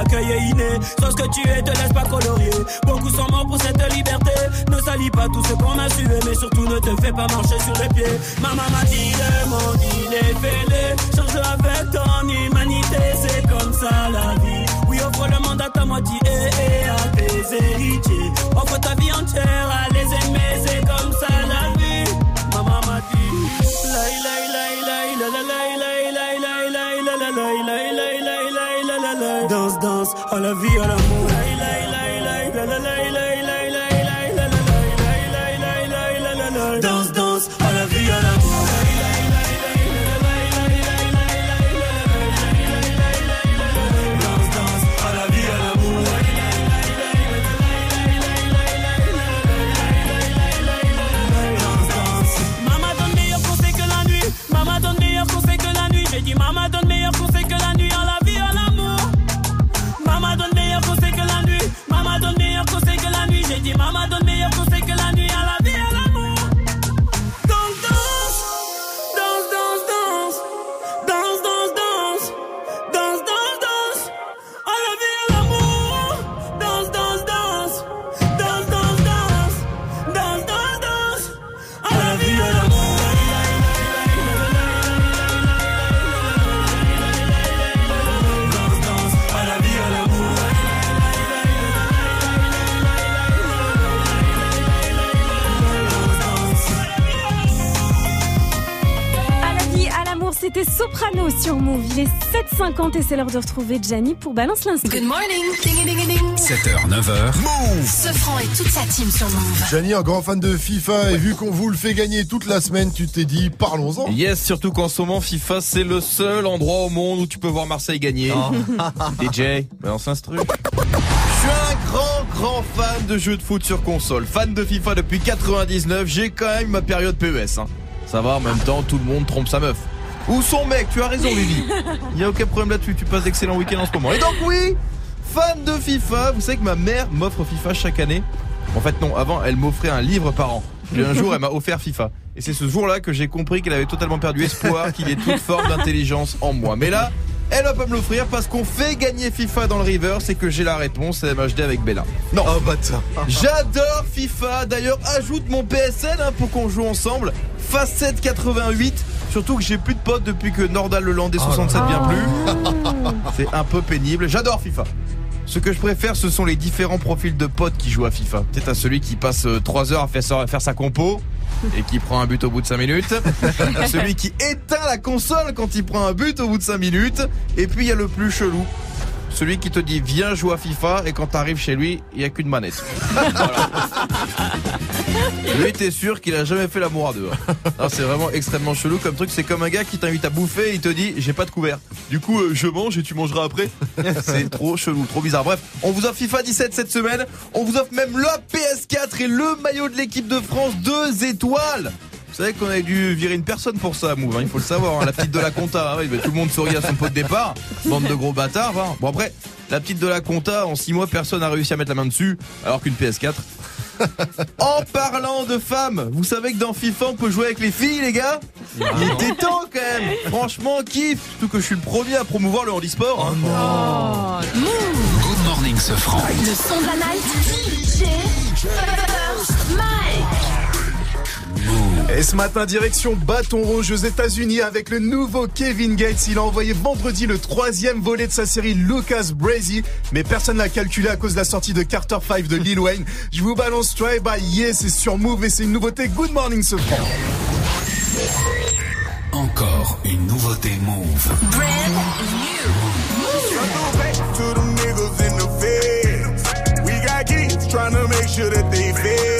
l'accueil est inné. Sauf ce que tu es, te laisse pas colorier. Beaucoup sont morts pour cette liberté. Ne salis pas tout ce qu'on a sué, mais surtout ne te fais pas marcher sur les pieds. Maman m'a dit le monde il est fêlé. Change avec ton humanité, c'est comme ça la vie. Oui, offre le monde à ta moitié et à tes héritiers. Offre ta vie entière à les aimer, c'est comme ça la vie. Maman m'a dit la la viola c'était Soprano sur Move. Il est 7h50 et c'est l'heure de retrouver Gianni pour Balance l'instant. Good morning, ding ding ding. 7h, 9h. Move Sofran et toute sa team sur Move. Gianni, un grand fan de FIFA, et vu qu'on vous le fait gagner toute la semaine, tu t'es dit, parlons-en. Yes, surtout qu'en ce moment, FIFA, c'est le seul endroit au monde où tu peux voir Marseille gagner. [laughs] DJ, balance l'instru. Je suis un grand, grand fan de jeux de foot sur console. Fan de FIFA depuis 99, j'ai quand même ma période PES. Hein. Ça va, en même temps, tout le monde trompe sa meuf. Ou son mec, tu as raison, Vivi. [laughs] Il y a aucun problème là-dessus, tu passes d'excellents week-ends en ce moment. Et donc, oui, fan de FIFA, vous savez que ma mère m'offre FIFA chaque année. En fait, non, avant, elle m'offrait un livre par an. Puis un jour, elle m'a offert FIFA. Et c'est ce jour-là que j'ai compris qu'elle avait totalement perdu espoir qu'il y ait toute forme d'intelligence en moi. Mais là, elle va pas me l'offrir parce qu'on fait gagner FIFA dans le river, c'est que j'ai la réponse, elle m'a acheté avec Bella. Non. Oh bâtard. J'adore FIFA. D'ailleurs, ajoute mon PSN hein, pour qu'on joue ensemble. Facette 88. Surtout que j'ai plus de potes depuis que Nordal le Landais 67 vient plus. [laughs] C'est un peu pénible. J'adore FIFA. Ce que je préfère, ce sont les différents profils de potes qui jouent à FIFA. Peut-être à celui qui passe 3 heures à faire sa, à faire sa compo et qui prend un but au bout de 5 minutes. À [laughs] celui qui éteint la console quand il prend un but au bout de 5 minutes. Et puis il y a le plus chelou. Celui qui te dit viens jouer à FIFA et quand t'arrives chez lui, il n'y a qu'une manette. Voilà. Lui, t'es sûr qu'il a jamais fait l'amour à deux. hein. C'est vraiment extrêmement chelou comme truc. C'est comme un gars qui t'invite à bouffer et il te dit j'ai pas de couvert. Du coup, euh, je mange et tu mangeras après. [laughs] C'est trop chelou, trop bizarre. Bref, on vous offre FIFA 17 cette semaine. On vous offre même la PS4 et le maillot de l'équipe de France deux étoiles. Vous savez qu'on avait dû virer une personne pour ça, Move, hein, il faut le savoir, hein, la petite de la compta. Ah oui, bah, tout le monde sourit à son pot de départ. Bande de gros bâtards. hein. Bon après, la petite de la compta, en 6 mois, personne n'a réussi à mettre la main dessus, alors qu'une PS4. [laughs] En parlant de femmes, vous savez que dans FIFA on peut jouer avec les filles les gars? Il était temps quand même Franchement kiff Surtout que je suis le premier à promouvoir le handisport Oh, Move. Good morning, ce franc. Le son de la night. DJ First Mike. Et ce matin, direction Bâton Rouge aux États-Unis avec le nouveau Kevin Gates. Il a envoyé vendredi le troisième volet de sa série Lucas Brazy, mais personne l'a calculé à cause de la sortie de Carter 5 de Lil Wayne. Je vous balance Try by Yeah, c'est sur Move et c'est une nouveauté. Good morning, ce franc. Encore une nouveauté Move. to them niggas in the fed. We got kids trying to make sure that they.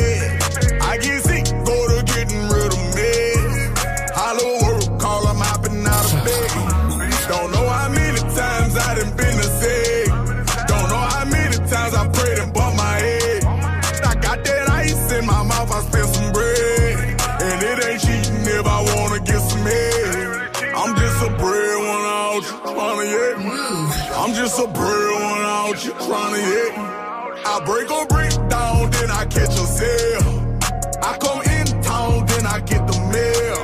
Just a breadwinner out you trying to hit. I break or break down, then I catch a sale. I come in town, then I get the mail.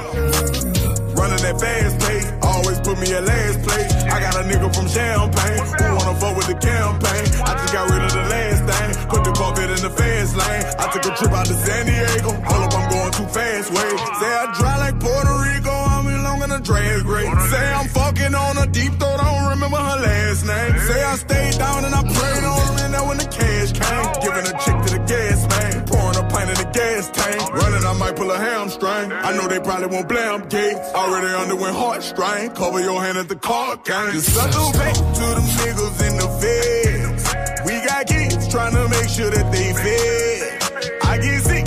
Running that fast pace, always put me at last place. I got a nigga from Champagne who wanna fuck with the campaign. I just got rid of the last thing, put the Corvette in the fast lane. I took a trip out to San Diego, down and I prayed on her and when the cash came. Giving a chick to the gas man, pouring a pint in the gas tank. Running, I might pull a hamstring. I know they probably won't blame Gates. Already underwent heartstrain. Cover your hand at the card game. Just settle back to them niggas in the feds. We got kids trying to make sure that they fed. I get sick,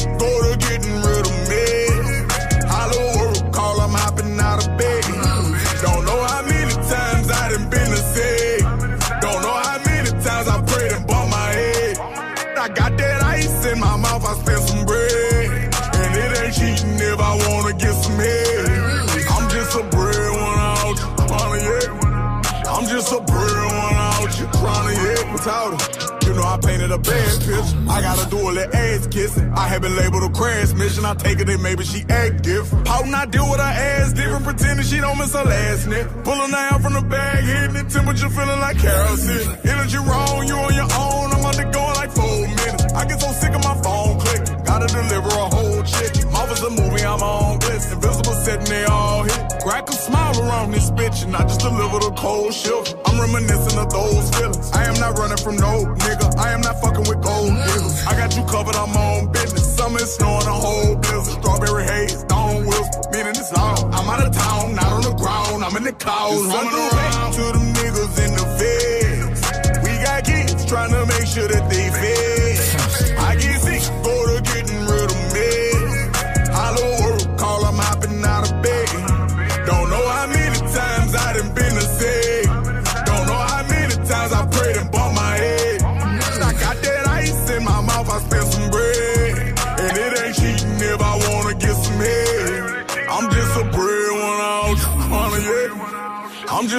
a bad picture. I gotta do a little ass kissing. I have been labeled a crash mission. I take it in, maybe she act different. How not deal with her ass different, pretending she don't miss her last nip. Pulling out from the bag, hitting the temperature, feeling like kerosene. Energy wrong, you on your own. I'm under going like four minutes. I get so sick of my phone clicking. Gotta deliver a whole chick. Mouth a movie, I'm on bliss. Invisible setting they all hit. Crack a smile around this bitch and I just deliver the cold shift. I'm reminiscing of those feelings. I am not running from no nigga. I am not fucking with gold diggers. I got you covered, I'm on business. Summer snowing, a whole blizzard. Strawberry haze, don't whisper. Meaning it's long. I'm out of town, not on the ground. I'm in the cows running around to them niggas in the feds. We got kids trying to make sure that they fed.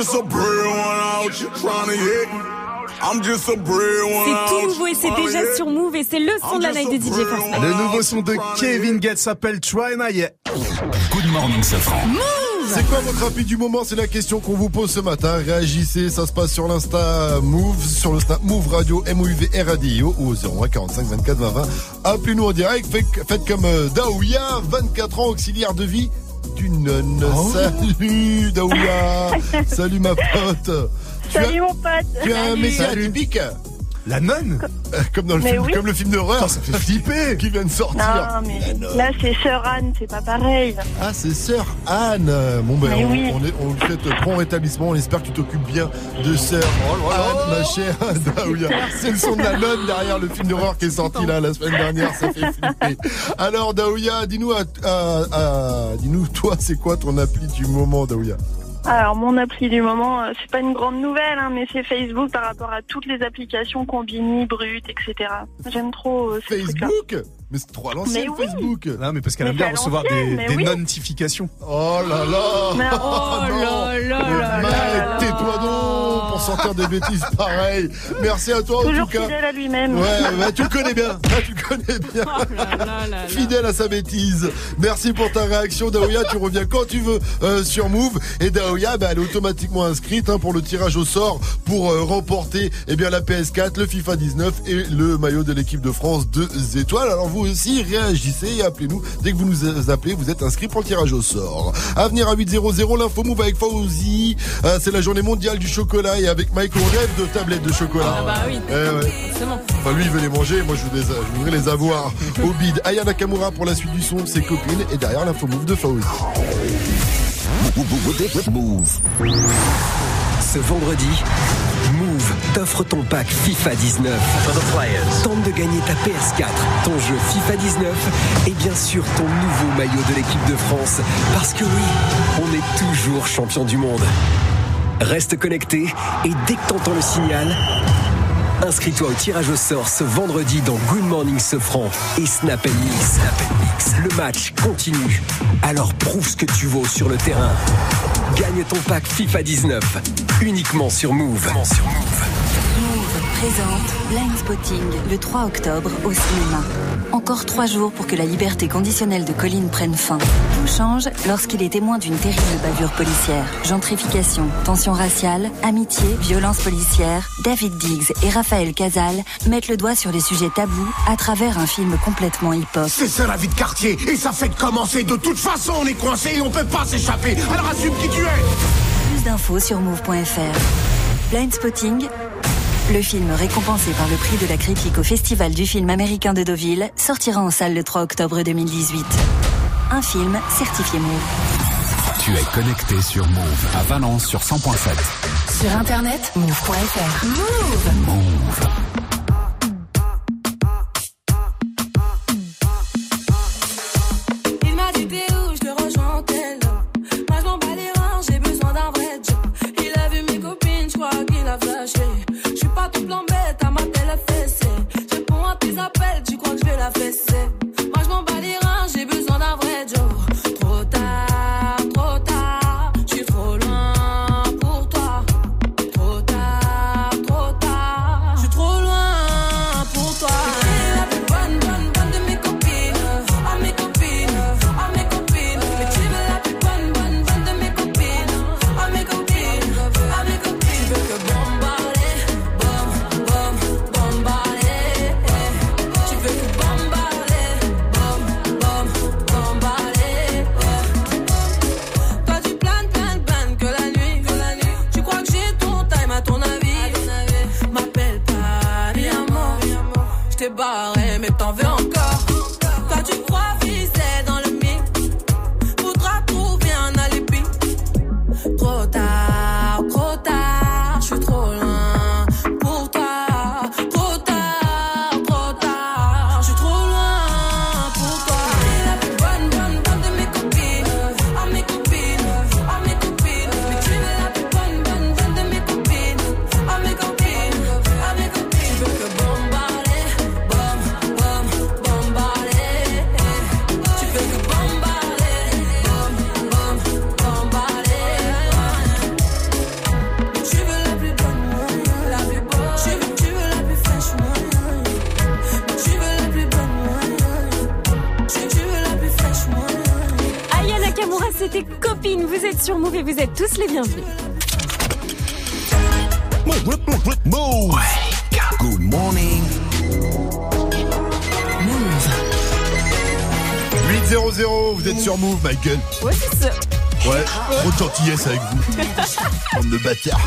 Just a out, trying to hit. I'm just a bread one C'est out. tout nouveau et c'est déjà sur Move et c'est le son de la night de DJ First. Le nouveau son de Kevin Gates s'appelle Try Not Yet. Good morning, Safran. C'est quoi votre rapide du moment? C'est la question qu'on vous pose ce matin. Réagissez, ça se passe sur l'Insta Move, sur le Snap Move Radio, M-O-U-V R-A-D-I-O ou au 01 45 24 20 20. Appelez-nous en direct, faites, faites comme euh, Daouya, 24 ans, auxiliaire de vie d'une nonne. Oh. Salut Daouya [laughs] Salut ma pote as- Salut mon pote. Tu as un métier atypique La nonne Euh, Comme dans le Mais film, oui. comme le film d'horreur. ça fait flipper. Qui vient de sortir. Non, mais là c'est Sœur Anne, c'est pas pareil. Ah, c'est sœur Anne. Bon, ben, on, oui. on, est- on lui souhaite prompt rétablissement. On espère que tu t'occupes bien de sœur Anne, ma chère Daouya. C'est le son de la nonne derrière le film d'horreur qui est sorti là la semaine dernière. Ça fait flipper. Alors, Daouya, dis-nous, à, à- à- dis-nous, toi, c'est quoi ton appli du moment, Daouya? Alors mon appli du moment, euh, c'est pas une grande nouvelle, hein, mais c'est Facebook par rapport à toutes les applications Combini, Brut, etc. J'aime trop euh. Facebook? Mais c'est trop à l'ancienne, oui. Facebook. Non, mais parce qu'elle aime bien recevoir des, mais des oui. notifications. Oh là là Mais- Oh [laughs] là là là Mec, là. tais-toi donc pour sortir des bêtises pareilles. Merci à toi en Toujours tout cas. fidèle à lui-même. Ouais, bah, tu le connais bien. Ah, [laughs] tu le connais bien. Oh là là là là. Fidèle à sa bêtise. Merci pour ta réaction, Daoya. Tu reviens quand tu veux euh, sur Move. Et Daoya, bah, elle est automatiquement inscrite hein, pour le tirage au sort pour euh, remporter eh bien, la PS4, le FIFA 19 et le maillot de l'équipe de France 2 étoiles. Alors vous aussi, réagissez et appelez-nous. Dès que vous nous appelez, vous êtes inscrits pour le tirage au sort. À venir à 800, l'info Move avec Fauzi. Euh, C'est la journée mondiale du chocolat et avec Mike, on rêve de tablettes de chocolat. Ah bah oui, Eh ouais. Enfin, lui, il veut les manger, moi, je voudrais, je voudrais les avoir [laughs] au bide. Aya Nakamura pour la suite du son, ses copines, et derrière l'info move de Fauzi. Move. Ce vendredi, t'offre ton pack FIFA 19. Tente de gagner ta PS4, ton jeu FIFA 19 et bien sûr ton nouveau maillot de l'équipe de France. Parce que oui, on est toujours champion du monde. Reste connecté et dès que t'entends le signal, inscris-toi au tirage au sort ce vendredi dans Good Morning Sofran et Snap Mix. Snap Mix. Le match continue. Alors prouve ce que tu vaux sur le terrain. Gagne ton pack FIFA 19 uniquement sur Move. Sur Move. Move présente Blind Spotting le 3 octobre au cinéma. Encore trois jours pour que la liberté conditionnelle de Colline prenne fin. Tout change lorsqu'il est témoin d'une terrible bavure policière. Gentrification, tension raciale, amitié, violence policière. David Diggs et Raphaël Casal mettent le doigt sur les sujets tabous à travers un film complètement hip-hop. C'est ça la vie de quartier, et ça fait de commencer. De toute façon, on est coincé et on peut pas s'échapper. Alors assume qui tu es. Plus d'infos sur move.fr. Blind Spotting, le film récompensé par le prix de la critique au Festival du film américain de Deauville, sortira en salle le 3 octobre 2018. Un film certifié Move. Tu es connecté sur Move à Valence sur 100.7. Sur internet, move.fr. Move Move. Bête, à ma télé fessée. Je réponds à tes appels, tu crois que je vais la fesser. Moi je m'en bats les j'ai besoin d'un vrai job. Sur Move et vous êtes tous les bienvenus. Move. Good morning. 8-0-0, vous êtes sur Move, Michael. Ouais, c'est ça. Ouais, trop de gentillesse avec vous. [laughs] Bande de bâtards.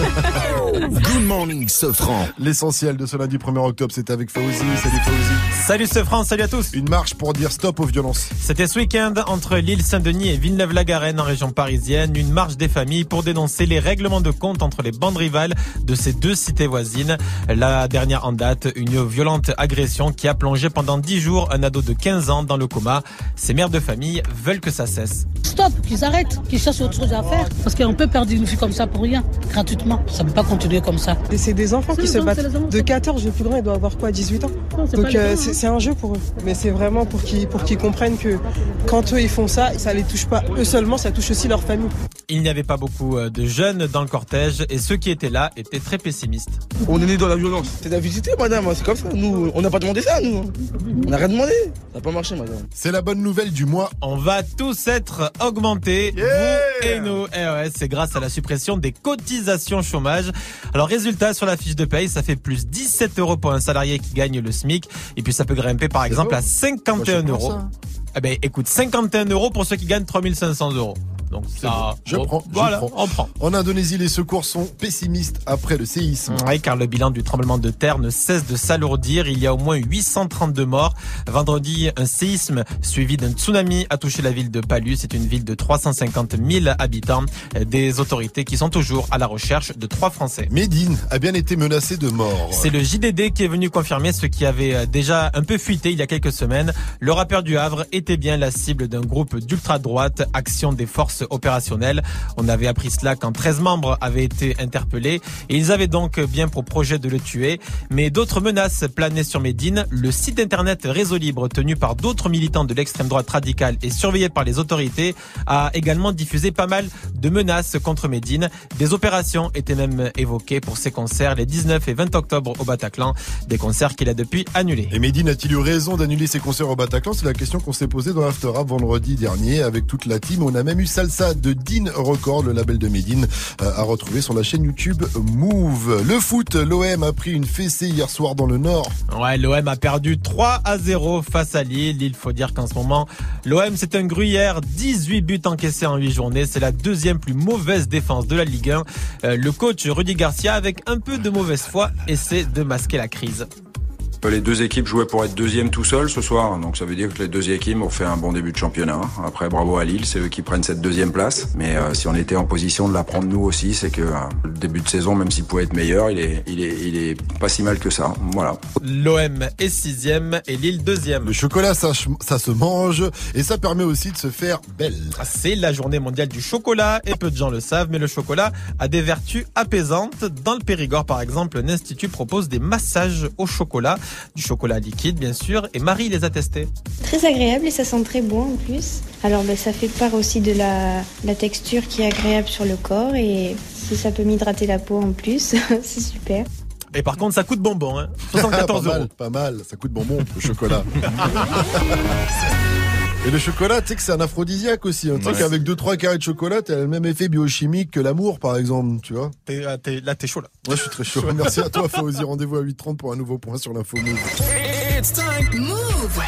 Good morning, Sofran. L'essentiel de ce lundi 1er octobre, c'est avec Fauzi. Salut Fauzi. Salut Sofran, salut à tous. Une marche pour dire stop aux violences. C'était ce week-end entre l'île Saint-Denis et Villeneuve-la-Garenne en région parisienne. Une marche des familles pour dénoncer les règlements de compte entre les bandes rivales de ces deux cités voisines. La dernière en date, une violente agression qui a plongé pendant 10 jours un ado de 15 ans dans le coma. Ces mères de famille veulent que ça cesse. Stop, qu'ils arrêtent, qu'ils cherchent autre chose à faire. Parce qu'on peut perdre une fille comme ça pour rien, gratuitement. Ça ne peut pas continuer comme ça. Et c'est des enfants qui se battent. De 14, le plus grand, il doit avoir quoi, 18 ans c'est Donc euh, c'est c'est un jeu pour eux. Mais c'est vraiment pour qu'ils pour qu'ils comprennent que quand eux ils font ça, ça les touche pas eux seulement, ça touche aussi leur famille. Il n'y avait pas beaucoup euh, de jeunes dans le cortège et ceux qui étaient là étaient très pessimistes. On est né dans la violence. C'est la visiter, madame, c'est comme ça. Nous, on n'a pas demandé ça, nous. On n'a rien demandé. Ça n'a pas marché, madame. C'est la bonne nouvelle du mois. On va tous être augmentés, vous et nous. Eh ouais, c'est grâce à la suppression des cotisations chômage. Alors résultat, sur la fiche de paye, ça fait plus 17 euros pour un salarié qui gagne le SMIC. Et puis ça peut grimper par exemple à 51 Moi, je prends euros. ça. Eh ben écoute, 51 euros pour ceux qui gagnent 3500 euros. Donc ça, Je bon, prends, je Voilà, prends. on prend. En Indonésie, les secours sont pessimistes après le séisme. Oui, car le bilan du tremblement de terre ne cesse de s'alourdir. Il y a au moins 832 morts. Vendredi, un séisme suivi d'un tsunami a touché la ville de Palu. C'est une ville de 350 000 habitants. Des autorités qui sont toujours à la recherche de trois Français. Médine a bien été menacé de mort. C'est le JDD qui est venu confirmer ce qui avait euh, déjà un peu fuité il y a quelques semaines. Le rappeur du Havre était bien la cible d'un groupe d'ultra-droite, Action des Forces Opérationnelles. On avait appris cela quand 13 membres avaient été interpellés et ils avaient donc bien pour projet de le tuer. Mais d'autres menaces planaient sur Médine. Le site internet Réseau Libre, tenu par d'autres militants de l'extrême droite radicale et surveillé par les autorités, a également diffusé pas mal de menaces contre Médine. Des opérations étaient même évoquées pour ses concerts les 19 et 20 octobre au Bataclan, des concerts qu'il a depuis annulés. Et Medine a-t-il eu raison d'annuler ses concerts au Bataclan? C'est la question qu'on s'est posée dans l'After Rap vendredi dernier avec toute la team. On a même eu Salsa de Dean Record, le label de Medine, euh, à retrouver sur la chaîne YouTube Move. Le foot, l'OM a pris une fessée hier soir dans le Nord. Ouais, l'OM a perdu 3 à 0 face à Lille. Il faut dire qu'en ce moment, l'OM c'est un gruyère, 18 buts encaissés en 8 journées. C'est la deuxième plus mauvaise défense de la Ligue 1. Euh, le coach Rudy Garcia, avec un peu de mauvaise foi, essaie de masquer la crise. Les deux équipes jouaient pour être deuxième tout seul ce soir, donc ça veut dire que les deux équipes ont fait un bon début de championnat. Après, bravo à Lille, c'est eux qui prennent cette deuxième place. Mais euh, si on était en position de la prendre nous aussi, c'est que euh, le début de saison, même s'il pouvait être meilleur, il est, il est, il est pas si mal que ça. Voilà. L'OM est sixième et Lille deuxième. Le chocolat, ça, ça se mange et ça permet aussi de se faire belle. C'est la journée mondiale du chocolat et peu de gens le savent, mais le chocolat a des vertus apaisantes. Dans le Périgord, par exemple, un institut propose des massages au chocolat, du chocolat liquide bien sûr, et Marie les a testés. Très agréable et ça sent très bon en plus. Alors ben, ça fait part aussi de la, la texture qui est agréable sur le corps et si ça peut m'hydrater la peau en plus, [laughs] c'est super. Et par contre, ça coûte bonbon, hein [laughs] 74 pas euros. mal, pas mal, ça coûte bonbon, le chocolat. [laughs] Et le chocolat, tu sais que c'est un aphrodisiaque aussi. hein. Tu sais Ouais. qu'avec 2-3 carrés de chocolat, t'as le même effet biochimique que l'amour, par exemple, tu vois. T'es- t'es- là, t'es chaud, là. Moi, je suis très chaud. [laughs] Merci à toi, Fauzi. Rendez-vous à 8h30 pour un nouveau point sur l'info Move. It's time. Move.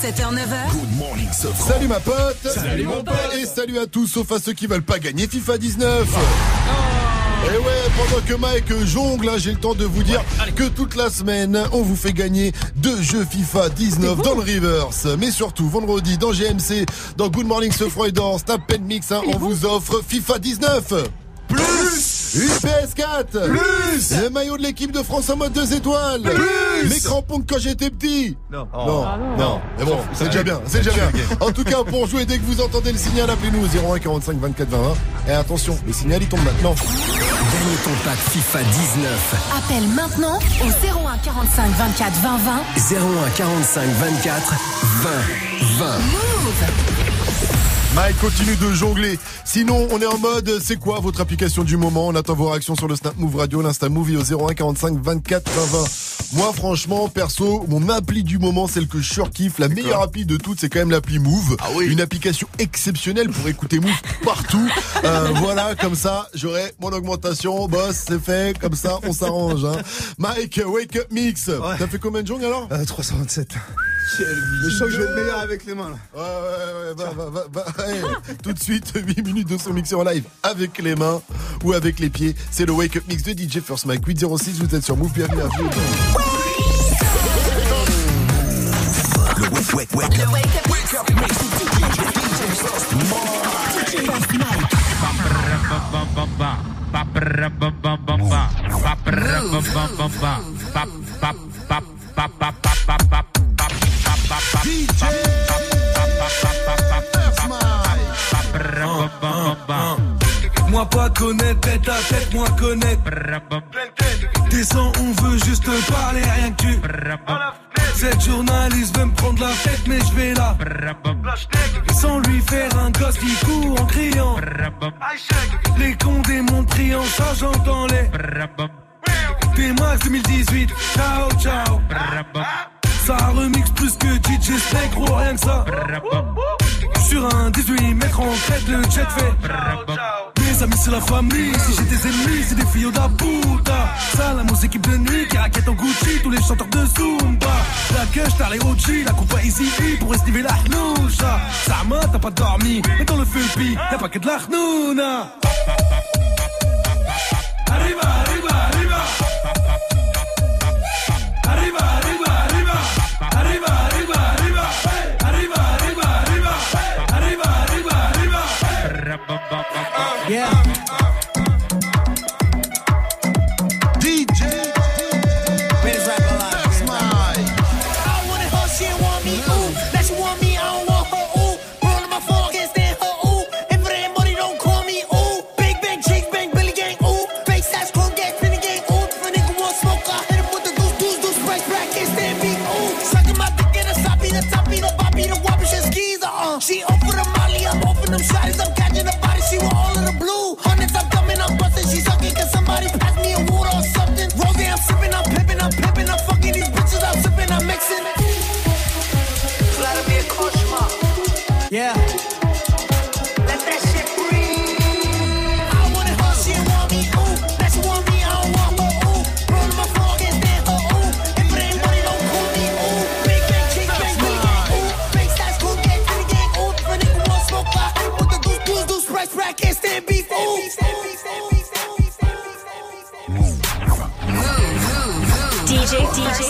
7h, 9h. Good morning, Sofran. Salut ma pote Salut, mon pote. Et salut à tous, sauf à ceux qui veulent pas gagner FIFA 19 et ouais, pendant que Mike jongle, hein, j'ai le temps de vous dire que toute la semaine, on vous fait gagner deux jeux FIFA 19 dans le reverse. Mais surtout, vendredi, dans GMC, dans Good Morning Snap Pen Mix, hein, on vous offre FIFA 19 plus une PS4 plus. Le maillot de l'équipe de France en mode 2 étoiles. Plus. Les crampons que quand j'étais petit. Non. Non, non. mais bon c'est déjà bien c'est déjà bien. [laughs] En tout cas pour jouer dès que vous entendez le signal appelez-nous au 01 45 24 20 20 et attention le signal il tombe maintenant. Gagne ton pack FIFA 19. Appelle maintenant au 01 45 24 20 20. 01 45 24 20 20. Mike continue de jongler. Sinon, on est en mode, c'est quoi votre application du moment? On attend vos réactions sur le Snap Move Radio, l'Insta Move et au 01 45 24 20 20. Moi, franchement, perso, mon appli du moment, celle que je surkiffe, la meilleure appli de toutes, c'est quand même l'appli Move. Ah Une application exceptionnelle pour écouter Move partout. [laughs] Euh, voilà, comme ça, j'aurai mon augmentation. Boss, c'est fait. Comme ça, on s'arrange. Hein. Mike, Wake Up Mix. T'as fait combien de jours alors? 327. Mais je sens que je vais être meilleur avec les mains là. Ouais, ouais, ouais, bah, bah, bah, bah, hey, [laughs] tout de suite, 8 minutes de son mixé en live avec les mains ou avec les pieds. C'est le Wake Up Mix de DJ First Mike 806. Vous êtes sur Move, bienvenue à vous. Le wake, wake, wake, up. Wake up mix. DJ First Moi pas connaître, tête à tête, moi connaître. Descends, on veut juste parler, rien que tu. Cette journaliste veut me prendre la tête, mais je vais là. Sans lui faire un gosse qui court en criant. Les condés m'ont pris en ça, j'entends les. T-Max 2018, ciao ciao. Ça remix plus que DJ Snake, gros, rien que ça. Sur un 18 mètres en crête, le jet fait. Mes amis, c'est la famille. Si j'ai des ennemis, c'est des filles da puta. Ça, la musique de nuit qui raquette en Gucci. Tous les chanteurs de Zumba. La gueule, t'as les OG. La coupe à Easy E pour estiver la hnoucha. Ça m'a, t'as pas dormi. Mais dans le feu, y'a pas que de la hnouna. Arriba. Yeah.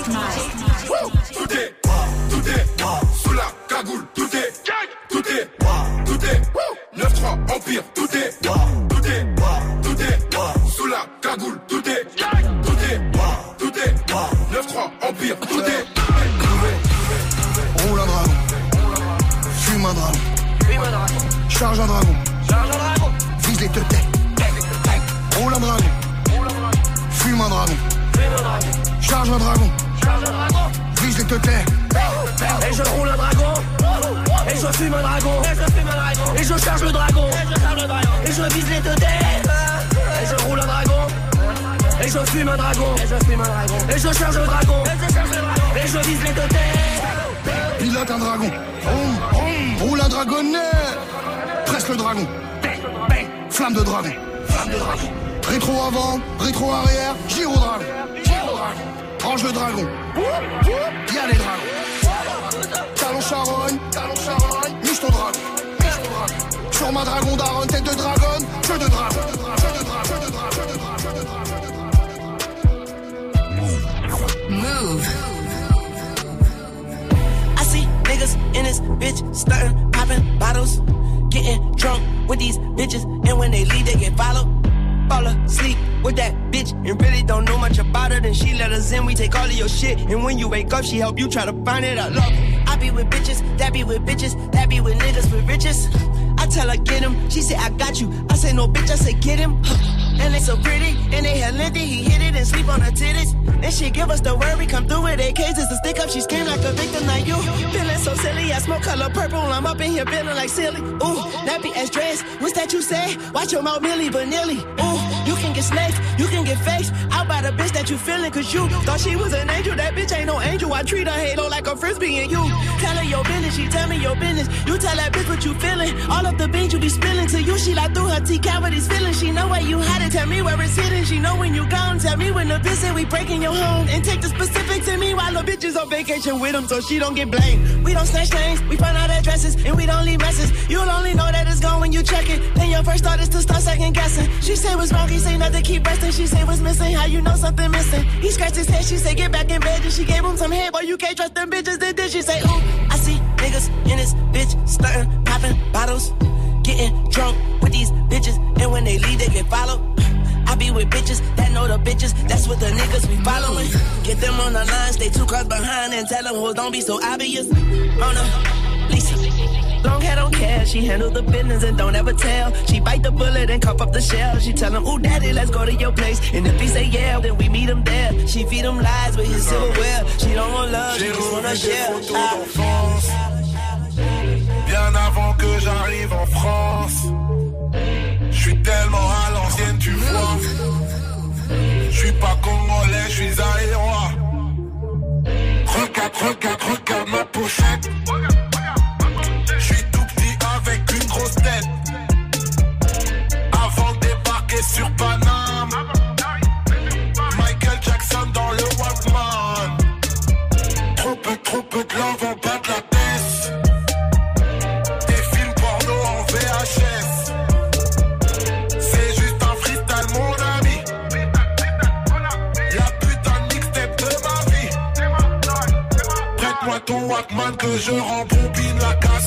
Tout est, tout est, sous la cagoule, tout est, tout est, tout est, 9-3, Empire, tout est, tout est, tout est, sous la cagoule, tout est, tout est, tout est, 9-3, Empire, tout est. Roule un dragon. Fume un dragon. Charge un dragon. Vise les têtes. Roule un dragon. Fume un dragon. Charge un dragon. Et je roule un dragon Et je fume un dragon Et je charge le dragon Et je vise les deux Et je roule un dragon Et je fume un dragon Et je charge le dragon Et je vise les deux Pilote un dragon. Roule un dragonnet. Presse le dragon. Flamme de dragon. Flamme de dragon. Rétro avant, rétro arrière, giro dragon. Range le dragon. Y'a les dragons. Talon charogne, talon charogne. Niche ton dragon. Sur ma dragon daronne, tête de dragon, jeu de dragon. Jeu de dragon, jeu de dragon, jeu de dragon, jeu de dragon. Move. I see niggas in this bitch stunting, popping bottles, getting drunk with these bitches, and when they leave, they get followed. Fall asleep with that bitch and really don't know much about her. Then she let us in, we take all of your shit. And when you wake up, she help you try to find it. I love her. I be with bitches, that be with bitches, that be with niggas with riches. I tell her get him, she say I got you. I say no bitch, I say get him. [laughs] And they so pretty, and they had lengthy, he hit it and sleep on her titties. Then she give us the word, we come through with AKs, it's a stick up, she scream like a victim, like you. Feeling so silly, I smoke color purple, I'm up in here feeling like silly. Ooh, nappy be as dress, what's that you say? Watch your mouth, Millie Vanilli. Ooh, you can get snakes. You can get faced out by the bitch that you feeling, cause you thought she was an angel. That bitch ain't no angel. I treat her halo like a frisbee and you tell her your business. She tell me your business. You tell that bitch what you feeling. All of the beans you be spilling to you. She like through her T cavities feeling. She know where you had it. Tell me where it's hidden. She know when you gone. Tell me when the say we breaking your home. And take the specifics me while the bitch is on vacation with them so she don't get blamed. We don't snatch things. We find out addresses and we don't leave messes. You'll only know that it's gone when you check it. Then your first thought is to start second guessing. She say what's wrong. He say nothing. Keep resting. She say what's missing. How you know something missing? He scratched his head. She say get back in bed. And she gave him some head. Boy, you can't trust them bitches. Then did she say ooh? I see niggas in this bitch stunting, popping bottles, getting drunk with these bitches. And when they leave, they get followed. I be with bitches that know the bitches. That's what the niggas we following. Get them on the line, stay two cars behind, and tell them, well, don't be so obvious. Mona Lisa. Long hair don't care, she handle the business and don't ever tell. She bite the bullet and cough up the shell. She tell him, ooh, daddy, let's go to your place. And if he say yeah, then we meet him there. She feed him lies with his silverware. She don't want love, she just wanna share. Bien avant que j'arrive en France. Je suis tellement à l'ancienne, tu vois. Je suis pas congolais, je suis aérois. Regarde, regarde, regarde ma pochette. Love en bas de la tête. Des films porno en VHS. C'est juste un freestyle, mon ami. La putain de mixtape de ma vie. Prête-moi ton Walkman que je rembobine la cassette.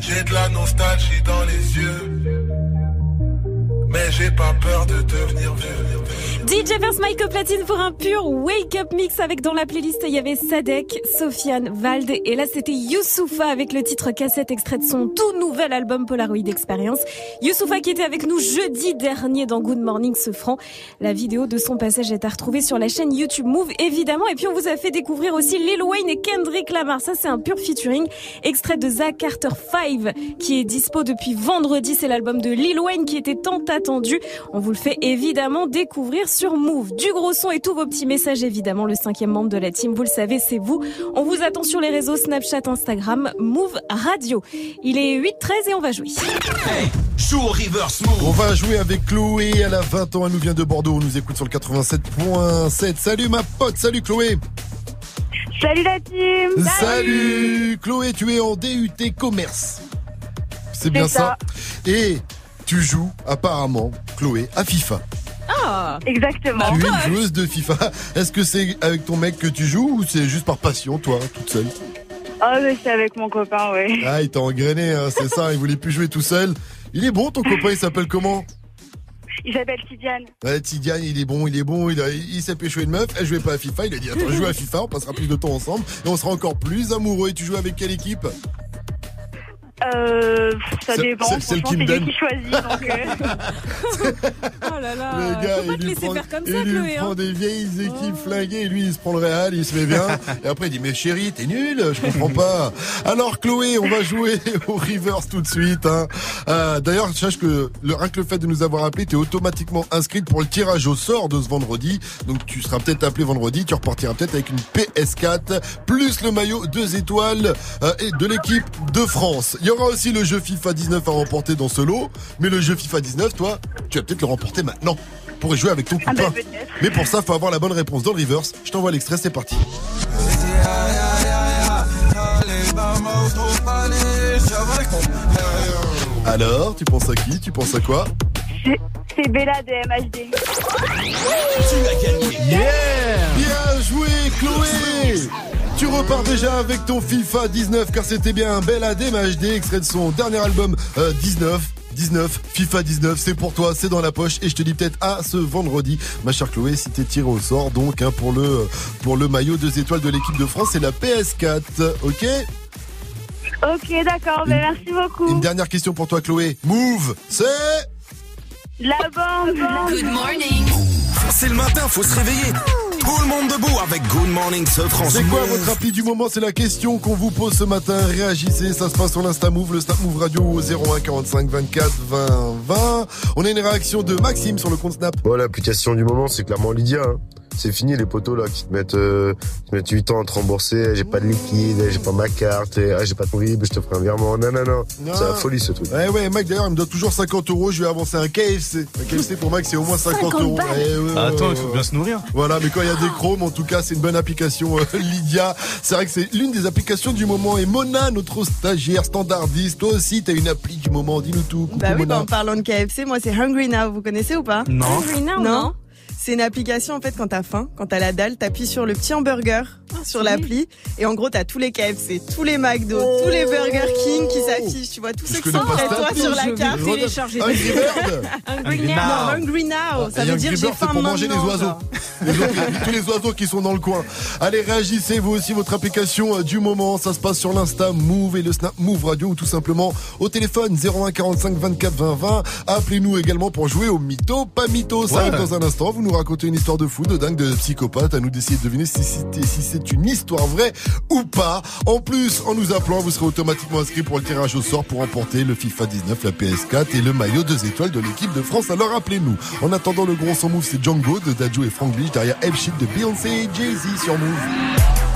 J'ai de la nostalgie dans les yeux. Mais j'ai pas peur de devenir vieux. DJ First Mike platine pour un pur wake up mix avec dans la playlist il y avait Sadek, Sofiane, Vald et là c'était Youssoufa avec le titre cassette extrait de son tout nouvel album Polaroid Experience. Youssoufa qui était avec nous jeudi dernier dans Good Morning ce franc. La vidéo de son passage est à retrouver sur la chaîne YouTube Move évidemment et puis on vous a fait découvrir aussi Lil Wayne et Kendrick Lamar. Ça c'est un pur featuring extrait de Zach Carter 5 qui est dispo depuis vendredi. C'est l'album de Lil Wayne qui était tant attendu. On vous le fait évidemment découvrir sur Move. Du gros son et tous vos petits messages évidemment. Le cinquième membre de la team, vous le savez, c'est vous. On vous attend sur les réseaux Snapchat, Instagram, Move Radio. Il est 8-13 et on va jouer. Joue au reverse move. On va jouer avec Chloé. Elle a 20 ans. Elle nous vient de Bordeaux. On nous écoute sur le 87.7. Salut ma pote. Salut Chloé. Salut la team Salut Chloé, tu es en DUT commerce. C'est bien ça. ça. Et tu joues apparemment, Chloé, à FIFA. Ah Exactement. Tu es une joueuse de FIFA. Est-ce que c'est avec ton mec que tu joues ou c'est juste par passion, toi, toute seule? Ah mais c'est avec mon copain, oui. Ah, il t'a engrainé, hein, c'est ça. Il voulait plus jouer tout seul. Il est bon, ton copain. Il s'appelle comment? Il s'appelle Tidiane. Ouais, Tidiane, il est bon, il est bon. Il, a- il s'est une meuf. Elle jouait pas à FIFA. Il a dit Attends, joue à FIFA. On passera plus de temps ensemble et on sera encore plus amoureux. Et tu joues avec quelle équipe? Euh, ça dépend. Franchement, qui me c'est lui donne. qui choisit. Donc, euh, [laughs] Oh là là, Le gars, faut pas il te lui laisser prend, faire comme il ça, lui Chloé. prend hein. des vieilles équipes flinguées. Lui, il se prend le Real, il se met bien. Et après, il dit Mais chérie, t'es nul, je comprends pas. Alors, Chloé, on va jouer [laughs] au reverse tout de suite. Hein. Euh, D'ailleurs, sache que le, rien que le fait de nous avoir appelé, t'es automatiquement inscrite pour le tirage au sort de ce vendredi. Donc, tu seras peut-être appelé vendredi. Tu repartiras peut-être avec une PS4 plus le maillot 2 étoiles euh, et de l'équipe de France. Il y aura aussi le jeu FIFA 19 à remporter dans ce lot. Mais le jeu FIFA 19, toi, tu vas peut-être le remporter maintenant pour y jouer avec ton Ah copain. bah, peut-être. Mais pour ça, faut avoir la bonne réponse dans le reverse. Je t'envoie l'extrait, c'est parti. Alors, tu penses à qui? Tu penses à quoi? C'est- Bella de MHD. Bien joué, Chloé Tu repars déjà avec ton FIFA 19 car c'était bien un bel AD HD extrait de son dernier album euh, 19. 19, FIFA 19, c'est pour toi, c'est dans la poche et je te dis peut-être à ce vendredi, ma chère Chloé, si t'es tiré au sort donc hein, pour le pour le maillot deux étoiles de l'équipe de France, c'est la PS4, ok? Ok, d'accord, ben, merci beaucoup. Une dernière question pour toi, Chloé. Move, c'est. La bande. Good morning. C'est le matin, faut se réveiller. Tout le monde debout avec Good Morning ce France. C'est quoi votre appli du moment? C'est la question qu'on vous pose ce matin. Réagissez, ça se passe sur l'Insta Move, le Snap Move Radio au 01 45 24 20 20. On a une réaction de Maxime sur le compte Snap. Bon, l'application du moment, c'est clairement Lydia. hein. C'est fini les poteaux là qui te mettent, euh, qui te mettent 8 ans à te rembourser. J'ai pas de liquide, j'ai pas ma carte, et, ah, j'ai pas ton RIB, je te ferai un virement. Non, non, non. C'est la folie ce truc. Ouais, ouais, Mike, d'ailleurs, il me doit toujours 50 euros. Je vais avancer un KFC. Un KFC pour Mike, c'est au moins 50, 50 euros. Eh, ouais, Ah, attends, ouais, il faut ouais. bien se nourrir. Voilà, mais quand il y a des chromes, en tout cas, c'est une bonne application, euh, [laughs] Lydia. C'est vrai que c'est l'une des applications du moment. Et Mona, notre stagiaire standardiste, toi aussi, t'as une appli du moment. Dis-nous tout. Coucou, Bah oui, Mona. bah, en parlant de KFC, moi c'est Hungry Now, vous connaissez ou pas Non. Hungry Now, non. C'est une application en fait quand t'as faim, quand t'as la dalle, t'appuies sur le petit hamburger sur l'appli et en gros t'as tous les KFC, tous les McDo, tous les Burger King qui s'affichent, tu vois tous ceux qui sont près de toi sur la carte. télécharger. Hungry Bird [laughs] Hungry Now. Non, Hungry Now, ça Et veut dire j'ai faim pour manger les oiseaux. Les [laughs] tous les oiseaux qui sont dans le coin. Allez, réagissez vous aussi votre application euh, du moment. Ça se passe sur l'Insta Move et le Snap Move Radio ou tout simplement au téléphone 01 45 24 20 20. Appelez-nous également pour jouer au mytho, pas mytho. Ça Ouais. arrive dans un instant. Vous nous racontez une histoire de fou, de dingue, de psychopathe. À nous d'essayer de deviner si c'est si une histoire vraie ou pas. En plus, en nous appelant, vous serez automatiquement inscrit pour le tirage au sort pour emporter le FIFA 19, la PS4 et le maillot 2 étoiles de l'équipe de France. Alors appelez-nous. En attendant, le gros son move, c'est Django de Dadjo et Frank derrière F Shit de Beyoncé et Jay-Z sur Move.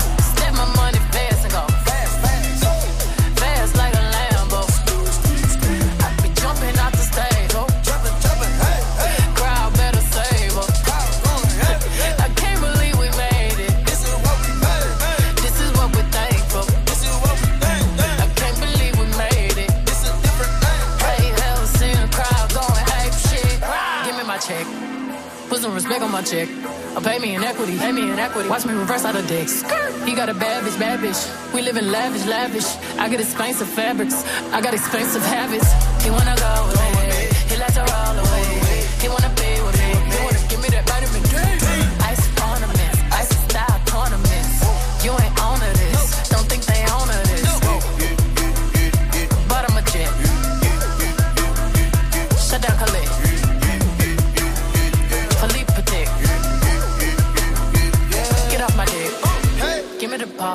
Equity. Pay me equity. Watch me reverse out of dicks. He got a bad bitch, bad bitch. We live in lavish, lavish. I get expensive fabrics. I got expensive habits. He wanna go away. He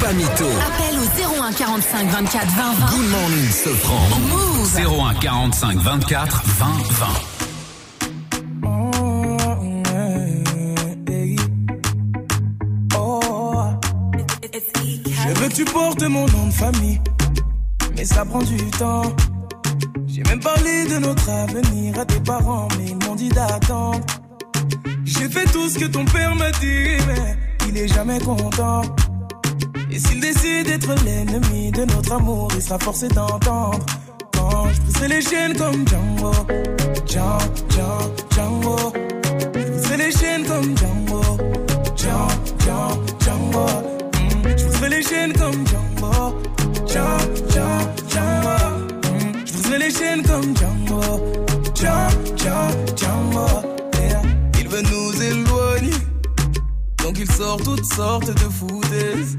Pas mytho. Appelle au 01 45 24 20 20. Good morning, Sofran. Move. 01 45 24 20 20. Oh, Je veux que tu portes mon nom de famille, mais ça prend du temps. J'ai même parlé de notre avenir à tes parents, mais ils m'ont dit d'attendre. J'ai fait tout ce que ton père m'a dit, mais il est jamais content. Et s'il décide d'être l'ennemi de notre amour, il sera forcé d'entendre. Quand je briserai les chaînes comme Django, Django, Django, Django. Je briserai les chaînes comme Django, Django, Django, Django. Mm. Je briserai les chaînes comme Django, Django, Django, Django. Mm. Je briserai les chaînes comme Django, Django, Django, Django. Yeah. Il veut nous éloigner. Donc il sort toutes sortes de foutaises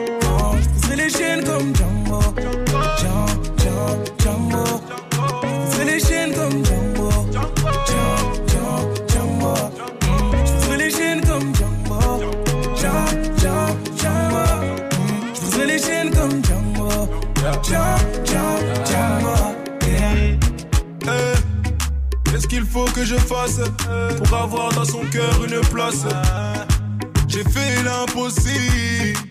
comme Je pousserai les chaînes comme Django Django, Django. Je pousserai les chaînes comme Django Django, Django. Je pousserai les chaînes comme Django Django, Django, Qu'est-ce qu'il faut que je fasse pour avoir dans son cœur une place? J'ai fait l'impossible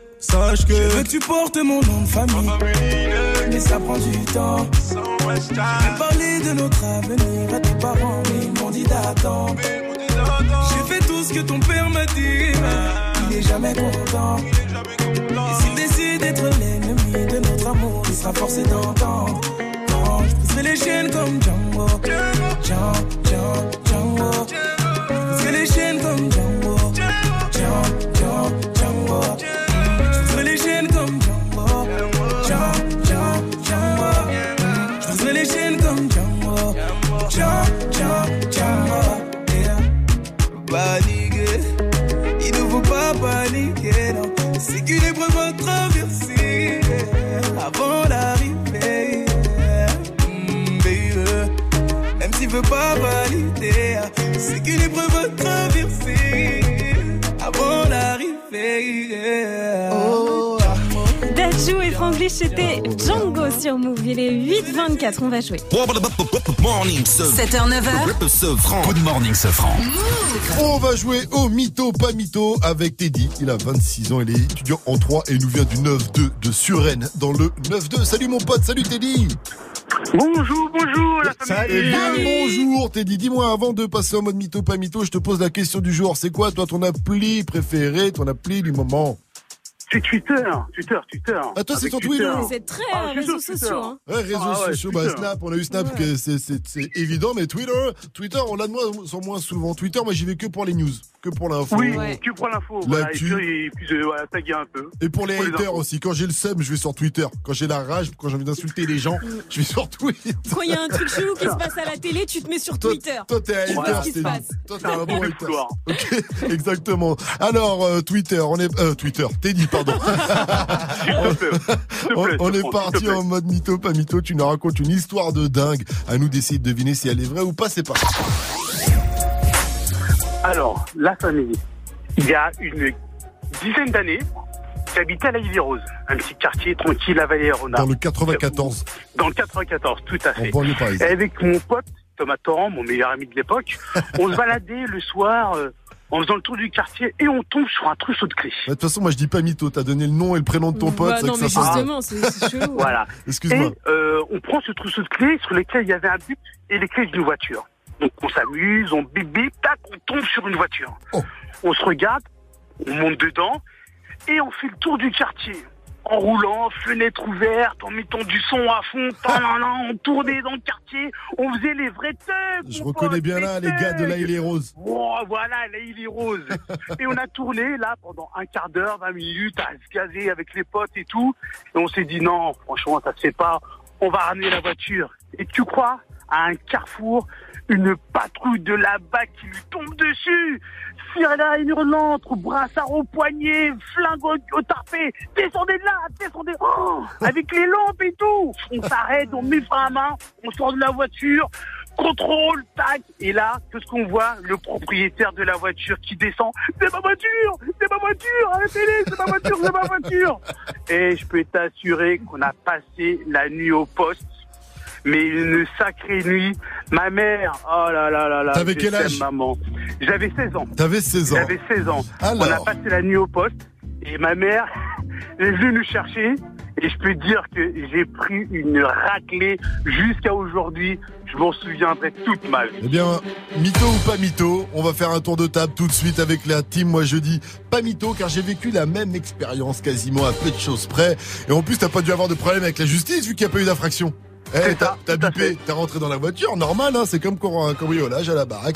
Sache que. Je veux que tu portes mon nom de famille. Mais ça prend du temps. Même parler de notre avenir à tes parents, mais ils m'ont dit d'attendre. J'ai fait tout ce que ton père m'a dit, mais il est jamais content. Et s'il décide d'être l'ennemi de notre amour, il sera forcé d'entendre. Je pousserai les chaînes comme Django. Django, Django, Django. Je les chaînes comme veut pas valider, c'est qu'une épreuve à traverser avant d'arriver. yeah. Dajou et Franglish, c'était Django sur Move. Il est 8h24, on va jouer. Morning, 7h, 9h. Good morning, Sofran. On va jouer au mytho, pas mytho avec Teddy. Il a 26 ans, il est étudiant en 3 et il nous vient du 9-2 de Suresnes dans le 9-2. Salut mon pote, salut Teddy. Bonjour, bonjour la famille. Eh bien, bonjour Teddy. Dis-moi, avant de passer en mode mytho, pas mytho, je te pose la question du jour. C'est quoi, toi, ton appli préféré, ton appli du moment? Twitter, Twitter, Twitter. Ah, toi, c'est ton Twitter. C'est très Ah, euh, réseaux sociaux. Hein. Ouais, réseaux Ah ouais, sociaux, bah. Snap, on a eu Snap, que c'est- évident, mais Twitter, Twitter, on l'a de moins, en moins souvent. Twitter, moi, j'y vais que pour les news, que pour l'info. Oui, tu prends l'info. Voilà, et puis, et puis je- voilà, taguer un peu. Et pour les Pour haters aussi, quand j'ai le seum, je vais sur Twitter. Quand j'ai la rage, quand j'ai envie d'insulter les gens, je vais sur Twitter. Quand il y a un truc chelou qui se [laughs] passe à la télé, tu te mets sur Twitter. Toi, t'es un Tu vois hater, ce qui se Teddy. passe. Toi, t'es un bon hater. Ok, [laughs] exactement. Alors, euh, Twitter, on est, euh, Twitter, Teddy, pardon. [laughs] on, on est parti en mode mytho, pas mytho. Tu nous racontes une histoire de dingue. À nous d'essayer de deviner si elle est vraie ou pas. C'est parti. Alors, la famille. Il y a une dizaine d'années, j'habitais à la Rose, un petit quartier tranquille à Vallée-Rona. Dans le 94. Dans le 94, tout à fait. Et avec mon pote, Thomas Torrent, mon meilleur ami de l'époque. [laughs] On se baladait le soir euh, en faisant le tour du quartier et on tombe sur un trousseau de clés. De toute façon, moi je dis pas mytho, t'as donné le nom et le prénom de ton pote. Bah c'est non, que mais ça justement, c'est c'est [laughs] chelou. Voilà. Excuse-moi. Et euh, on prend ce trousseau de clés sur lesquels il y avait un bip et les clés d'une voiture. Donc on s'amuse, on bip bip, tac, on tombe sur une voiture. On se regarde, on monte dedans et on fait le tour du quartier. En roulant, fenêtre ouverte, en mettant du son à fond, [laughs] on tournait dans le quartier, on faisait les vrais thugs. Je reconnais bien là les gars de là et les roses. Oh, voilà, là, il est rose. [laughs] et on a tourné, là, pendant un quart d'heure, 20 minutes, à se gazer avec les potes et tout. Et on s'est dit, non, franchement, ça se fait pas. On va ramener la voiture. Et tu crois, à un carrefour, une patrouille de là-bas qui lui tombe dessus. Cyrilla hurlante, brassard au poignet, flingue au, au tarpé. Descendez de là, descendez. Oh, avec les lampes et tout. On s'arrête, on met frein à main, on sort de la voiture. Contrôle, tac, et là, qu'est-ce qu'on voit Le propriétaire de la voiture qui descend. C'est ma voiture C'est ma voiture Arrêtez-les C'est ma voiture C'est ma voiture Et je peux t'assurer qu'on a passé la nuit au poste. Mais une sacrée nuit. Ma mère, oh là là là là. T'avais quel âge maman. J'avais 16 ans. T'avais 16 ans. J'avais 16 ans. Alors On a passé la nuit au poste et ma mère [laughs] est venue nous chercher et je peux dire que j'ai pris une raclée jusqu'à aujourd'hui. Je m'en souviendrai toute ma vie. Eh bien, mytho ou pas mytho, on va faire un tour de table tout de suite avec la team. Moi, je dis pas mytho car j'ai vécu la même expérience quasiment à peu de choses près. Et en plus, t'as pas dû avoir de problème avec la justice vu qu'il n'y a pas eu d'infraction. Eh, t'as t'as bipé, t'es rentré dans la voiture, normal, hein, c'est comme pour un cambriolage à la baraque.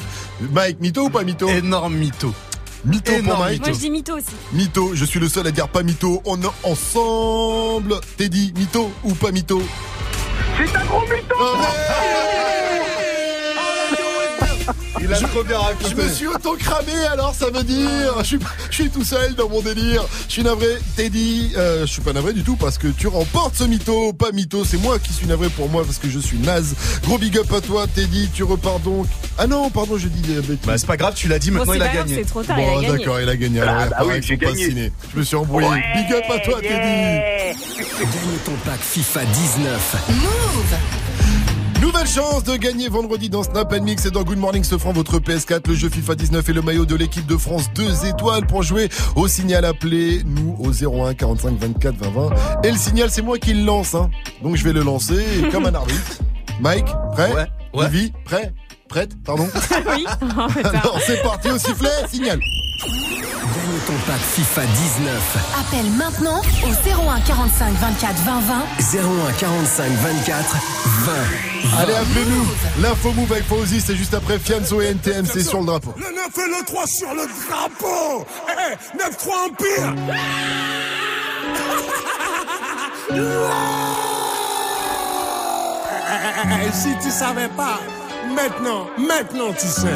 Mike, mytho ou pas mytho? Énorme mytho. Mytho pour Énorme Mike Moi, je dis mytho aussi. Mytho, je suis le seul à dire pas mytho. On est ensemble. Teddy, mytho ou pas mytho? C'est un gros mytho Il a trop bien raconté. Je me suis auto-cramé alors ça veut dire je suis, je suis tout seul dans mon délire. Je suis navré. Teddy, euh, je suis pas navré du tout parce que tu remportes ce mytho. Pas mytho, c'est moi qui suis navré pour moi parce que je suis naze. Gros big up à toi Teddy, tu repars donc. Ah non, pardon, je dis des bêtises. Bah c'est pas grave, tu l'as dit, maintenant Bon, il a grave, gagné. c'est trop tard, Bon, il a gagné. d'accord, il a gagné. Alors, Ah, il bah oui, j'ai gagné. Je me suis embrouillé. big up à toi Teddy. Gagne ton pack FIFA 19. Move Nouvelle chance de gagner vendredi dans Snap Mix et dans Good Morning se votre PS4, le jeu FIFA 19 et le maillot de l'équipe de France 2 étoiles pour jouer au signal appelé nous au 01 45 24 20 20 et le signal c'est moi qui le lance hein. Donc je vais le lancer [laughs] comme un arbitre. Mike, prêt? Ouais, ouais. Vivi, prêt? Prête, pardon? [laughs] Oui. [laughs] Alors c'est parti au sifflet, signal. Gagne ton pack FIFA 19. Appelle maintenant au 01 45 24 20 20. 01 45 24 20. Allez appelez-nous. L'info move avec Fauzi, c'est juste après Fianso et NTM, c'est sur le drapeau. Le 9 et le 3 sur le drapeau Eh, 9-3 Empire Eh, [laughs] Si tu savais pas, maintenant, maintenant tu sais.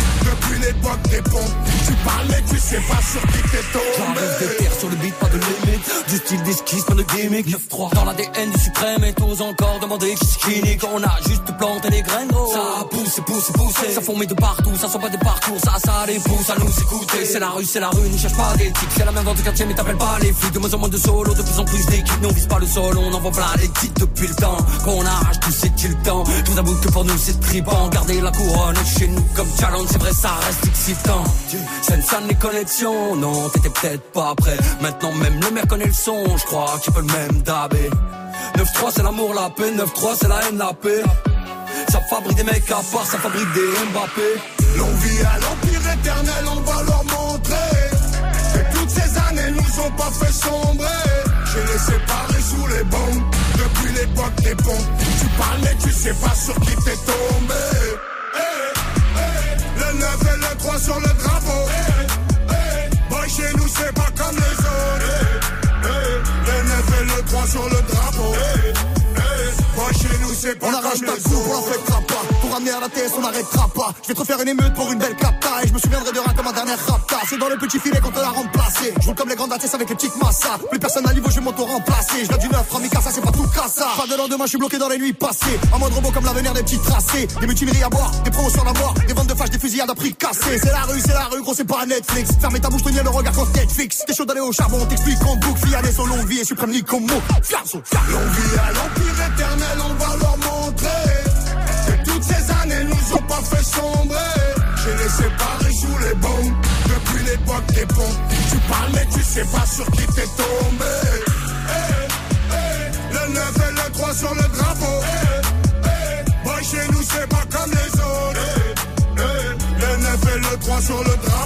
depuis l'époque des pompes. Tu parlais, tu sais pas sur qui t'es tombé. J'arrive des terres sur le beat, pas de limite. Du style d'esquisse, pas de gimmick. 9-3 dans l'ADN du suprême et tous encore demander qui skinny. Quand on a juste planté les graines, gros. Ça pousse, pousse, pousse. Ça fourmille de partout, ça sent pas des parcours. Ça, ça les pousse à nous écouter. C'est la rue, c'est la rue, ne cherche pas d'éthique. C'est la même dans ton quartier, mais t'appelles pas les flics. De moins en moins de solo, de plus en plus d'équipes. Nous on vise pas le sol, on envoie plein les titres depuis le temps. Quand on arrache tout, c'est le temps. Je vous avoue que pour nous c'est tripant. Garder la couronne chez nous comme challenge, c'est vrai, ça reste excitant. Salle les connexions, non, t'étais peut-être pas prêt. Maintenant, même le maire connaît le son, je crois qu'il peut le même dabé. 9-3, c'est l'amour, la paix. 9-3, c'est la haine, la paix. Ça fabrique des mecs à part, ça fabrique des Mbappé. L'envie à l'empire éternel, on va leur montrer que toutes ces années nous ont pas fait sombrer. J'ai les séparés sous les bombes depuis l'époque des pompes. Tu parlais, tu sais pas sur qui t'es tombé. Sur le drapeau. Eh, eh, Boy, chez nous, c'est pas comme les autres. Eh, Le 9 et le 3 sur le drapeau. Boy, chez nous, c'est pas On comme arrache les ta autres. coupe, on la fêtera pas. La TS, on n'arrêtera pas. Je vais te refaire une émeute pour une belle capta. Et je me suis viendrai de rien comme ma dernière rapta. C'est dans le petit filet qu'on te l'a remplacé. Je roule comme les grandes ATS avec les petites massas. Plus personne à niveau, je vais m'auto-remplacer. Je du neuf, Ramika, ça c'est pas tout cassa. Pas de lendemain, je suis bloqué dans les nuits passées. Un mode robot comme l'avenir des petits tracés. Des mutineries à boire, des promotions à mort, des ventes de fâches, des fusillades à prix cassés. C'est la rue, c'est la rue, gros, c'est pas Netflix. Fermez ta bouche, tenir le regard quand Netflix. T'es chaud d'aller au charbon, t'explique en boucle. Son longue vie et suprême ni comme mot. Fiam, son fiam. Longue vie à l'empire éternel, on années nous ont pas fait sombrer. J'ai les séparés sous les bombes depuis l'époque des ponts. Tu parles mais tu sais pas sur qui t'es tombé. Eh, eh, Le 9 et le 3 sur le drapeau. Eh, eh, Boy, chez nous c'est pas comme les autres. Le 9 et le 3 sur le drapeau.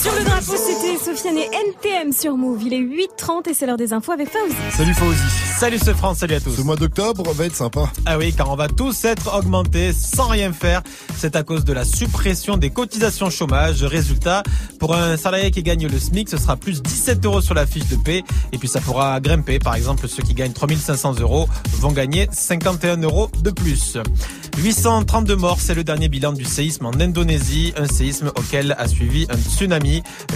Sur le drapeau, c'était Sofiane et NTM sur Move. Il est 8h30 et c'est l'heure des infos avec Fauzi. Salut Fauzi. Salut ce France, salut à tous. Ce mois d'octobre va être sympa. Ah oui, car on va tous être augmentés sans rien faire. C'est à cause de la suppression des cotisations chômage. Résultat, pour un salarié qui gagne le SMIC, ce sera plus 17 euros sur la fiche de paie. Et puis ça pourra grimper. Par exemple, ceux qui gagnent 3500 euros vont gagner 51 euros de plus. 832 morts, c'est le dernier bilan du séisme en Indonésie, un séisme auquel a suivi un tsunami.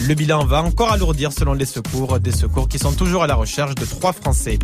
Le bilan va encore alourdir selon les secours, des secours qui sont toujours à la recherche de trois Français.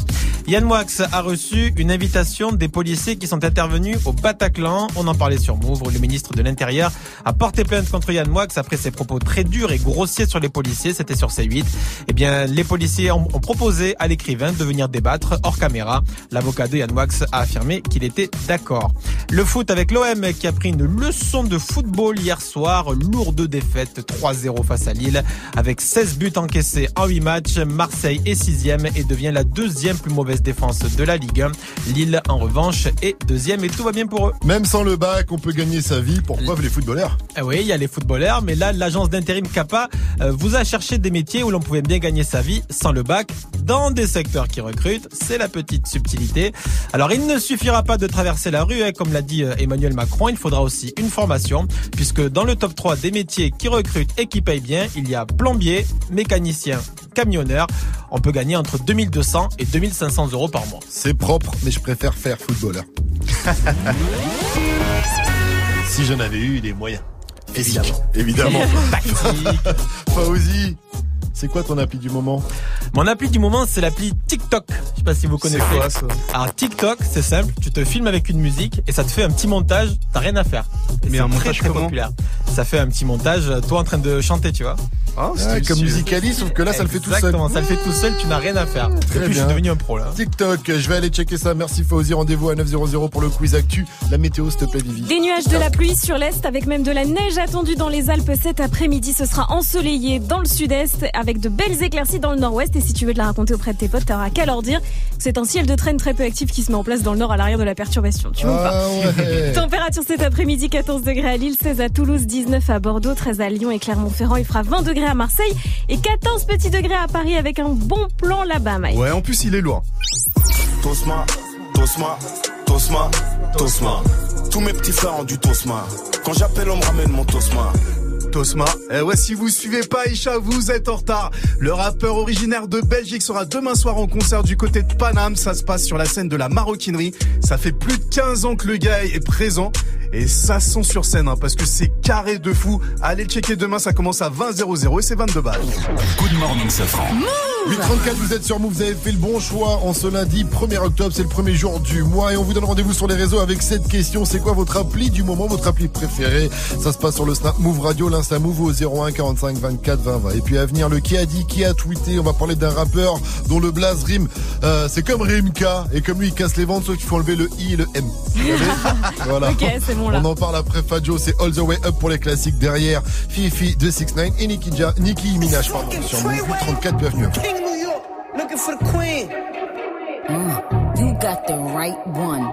Yann Moix a reçu une invitation des policiers qui sont intervenus au Bataclan. On en parlait sur Move. Le ministre de l'Intérieur a porté plainte contre Yann Moix après ses propos très durs et grossiers sur les policiers. C'était sur C8. Eh bien, les policiers ont, proposé à l'écrivain de venir débattre hors caméra. L'avocat de Yann Moix a affirmé qu'il était d'accord. Le foot avec l'OM qui a pris une leçon de football hier soir. Lourde défaite 3-0 face à Lille. Avec 16 buts encaissés en 8 matchs, Marseille est sixième et devient la deuxième plus mauvaise défense de la Ligue 1. Lille, en revanche, est deuxième et tout va bien pour eux. Même sans le bac, on peut gagner sa vie. Pour preuve, les footballeurs? Ah oui, il y a les footballeurs, mais là, l'agence d'intérim Kappa euh, vous a cherché des métiers où l'on pouvait bien gagner sa vie sans le bac dans des secteurs qui recrutent. C'est la petite subtilité. Alors, il ne suffira pas de traverser la rue, hein, comme l'a dit euh, Emmanuel Macron. Il faudra aussi une formation, puisque dans le top 3 des métiers qui recrutent et qui payent bien, il y a plombier, mécanicien, camionneur. On peut gagner entre 2200 et 2500 euros par mois. C'est propre, mais je préfère faire footballeur. [laughs] si j'en avais eu les moyens. Physiques, évidemment. [laughs] Fauzi, c'est quoi ton appli du moment Mon appli du moment, c'est l'appli TikTok. Je sais pas si vous connaissez. quoi, ça Alors TikTok, c'est simple. Tu te filmes avec une musique et ça te fait un petit montage. T'as rien à faire. Et Mais un très, montage très comment populaire. Ça fait un petit montage, toi en train de chanter, tu vois. Ah, Ah, comme Musicali, sauf que là, ça le fait tout seul. Exactement, ça le fait tout seul. Tu n'as rien à faire. Très et puis je bien. suis devenu un pro là. TikTok, je vais aller checker ça. Merci Fauzi. Rendez-vous à 900 pour le quiz actu. La météo, s'il te plaît, Vivi. Des nuages, de la pluie sur l'est avec même de la neige attendue dans les Alpes cet après-midi. Ce sera ensoleillé dans le sud-est avec de belles éclaircies dans le nord-ouest. Et si tu veux te la raconter auprès de tes potes, t'auras qu'à leur dire que c'est un ciel de traîne très peu actif qui se met en place dans le nord à l'arrière de la perturbation. Tu vois ou pas Ah ouais. [laughs] Température cet après-midi 14 degrés à Lille, 16 à Toulouse, 19 à Bordeaux, 13 à Lyon et Clermont-Ferrand. Il fera 20 degrés à Marseille et 14 petits degrés à Paris avec un bon plan là-bas, Mike. Ouais, en plus, il est lourd. Tosma, Tosma, Tosma, Tosma. Tous mes petits frères ont du Tosma. Quand j'appelle, on me ramène mon Tosma. Tosma. Eh ouais, si vous suivez pas Aïcha, vous êtes en retard. Le rappeur originaire de Belgique sera demain soir en concert du côté de Paname. Ça se passe sur la scène de la maroquinerie. Ça fait plus de 15 ans que le gars est présent. Et ça sent sur scène, hein, parce que c'est carré de fou. Allez checker demain, ça commence à 20 00 et c'est 22 balles. Good morning, Safran. 834, vous êtes sur Move, vous avez fait le bon choix en ce lundi 1er octobre, c'est le premier jour du mois et on vous donne rendez-vous sur les réseaux avec cette question, c'est quoi votre appli du moment, votre appli préférée Ça se passe sur le Snap Move Radio, l'Insta Move au 01 45 24 20 20. Et puis à venir, le qui a dit, qui a tweeté, on va parler d'un rappeur dont le blaze rime, euh, c'est comme Rimka et comme lui il casse les ventes, sauf qu'il faut enlever le I et le M. [laughs] Voilà. Ok, c'est bon là. On en parle après Fadjo, c'est All the Way Up pour les classiques derrière Fifi de 6 9 et Nicki, Ja- Nicki Minaj pardon, sur Move 834, bienvenue. King New York, looking for the queen. Mm, you got the right one.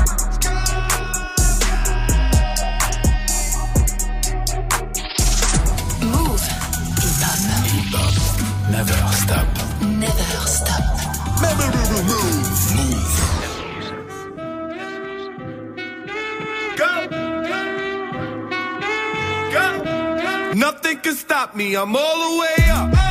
Never stop. Never stop. Nothing can stop me. I'm all the way up.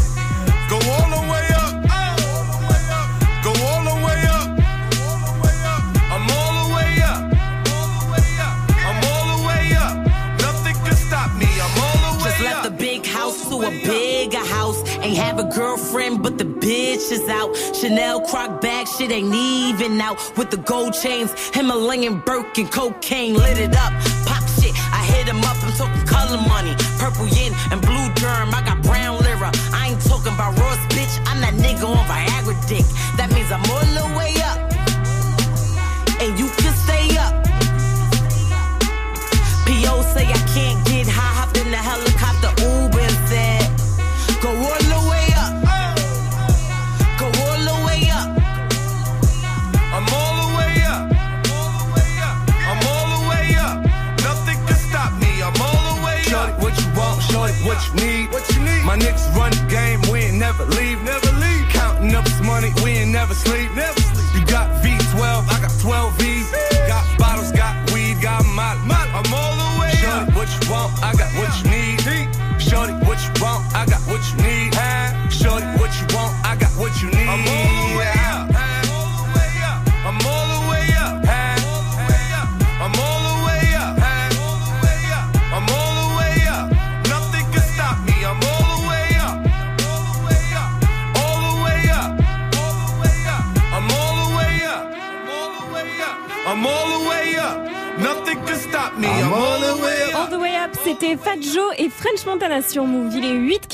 all the way up. Go all the way up. I'm all the way up. I'm all the way up. Nothing can stop me. I'm all the way Just left the big house to a bigger house. Ain't have a girlfriend, but the bitch is out. Chanel croc bag, shit ain't even out. With the gold chains, Himalayan Birkin, cocaine lit it up. Pop shit, I hit him up. I'm talking color money, purple yin and blue germ. I got brown lira. I ain't talking about Ross, bitch. I'm that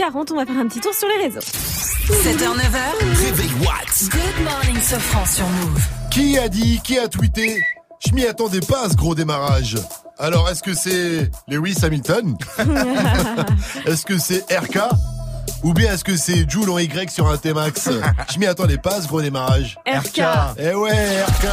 40. On va faire un petit tour sur les réseaux. 7h, 9h. Réveil What Good morning, ce France sur Move. Qui a dit, qui a tweeté Je m'y attendais pas à ce gros démarrage. Alors, est-ce que c'est Lewis Hamilton [laughs] Est-ce que c'est RK ou bien est-ce que c'est Joule en Y sur un T-Max [laughs] Je m'y attendais pas à ce gros démarrage. RK Eh ouais, RK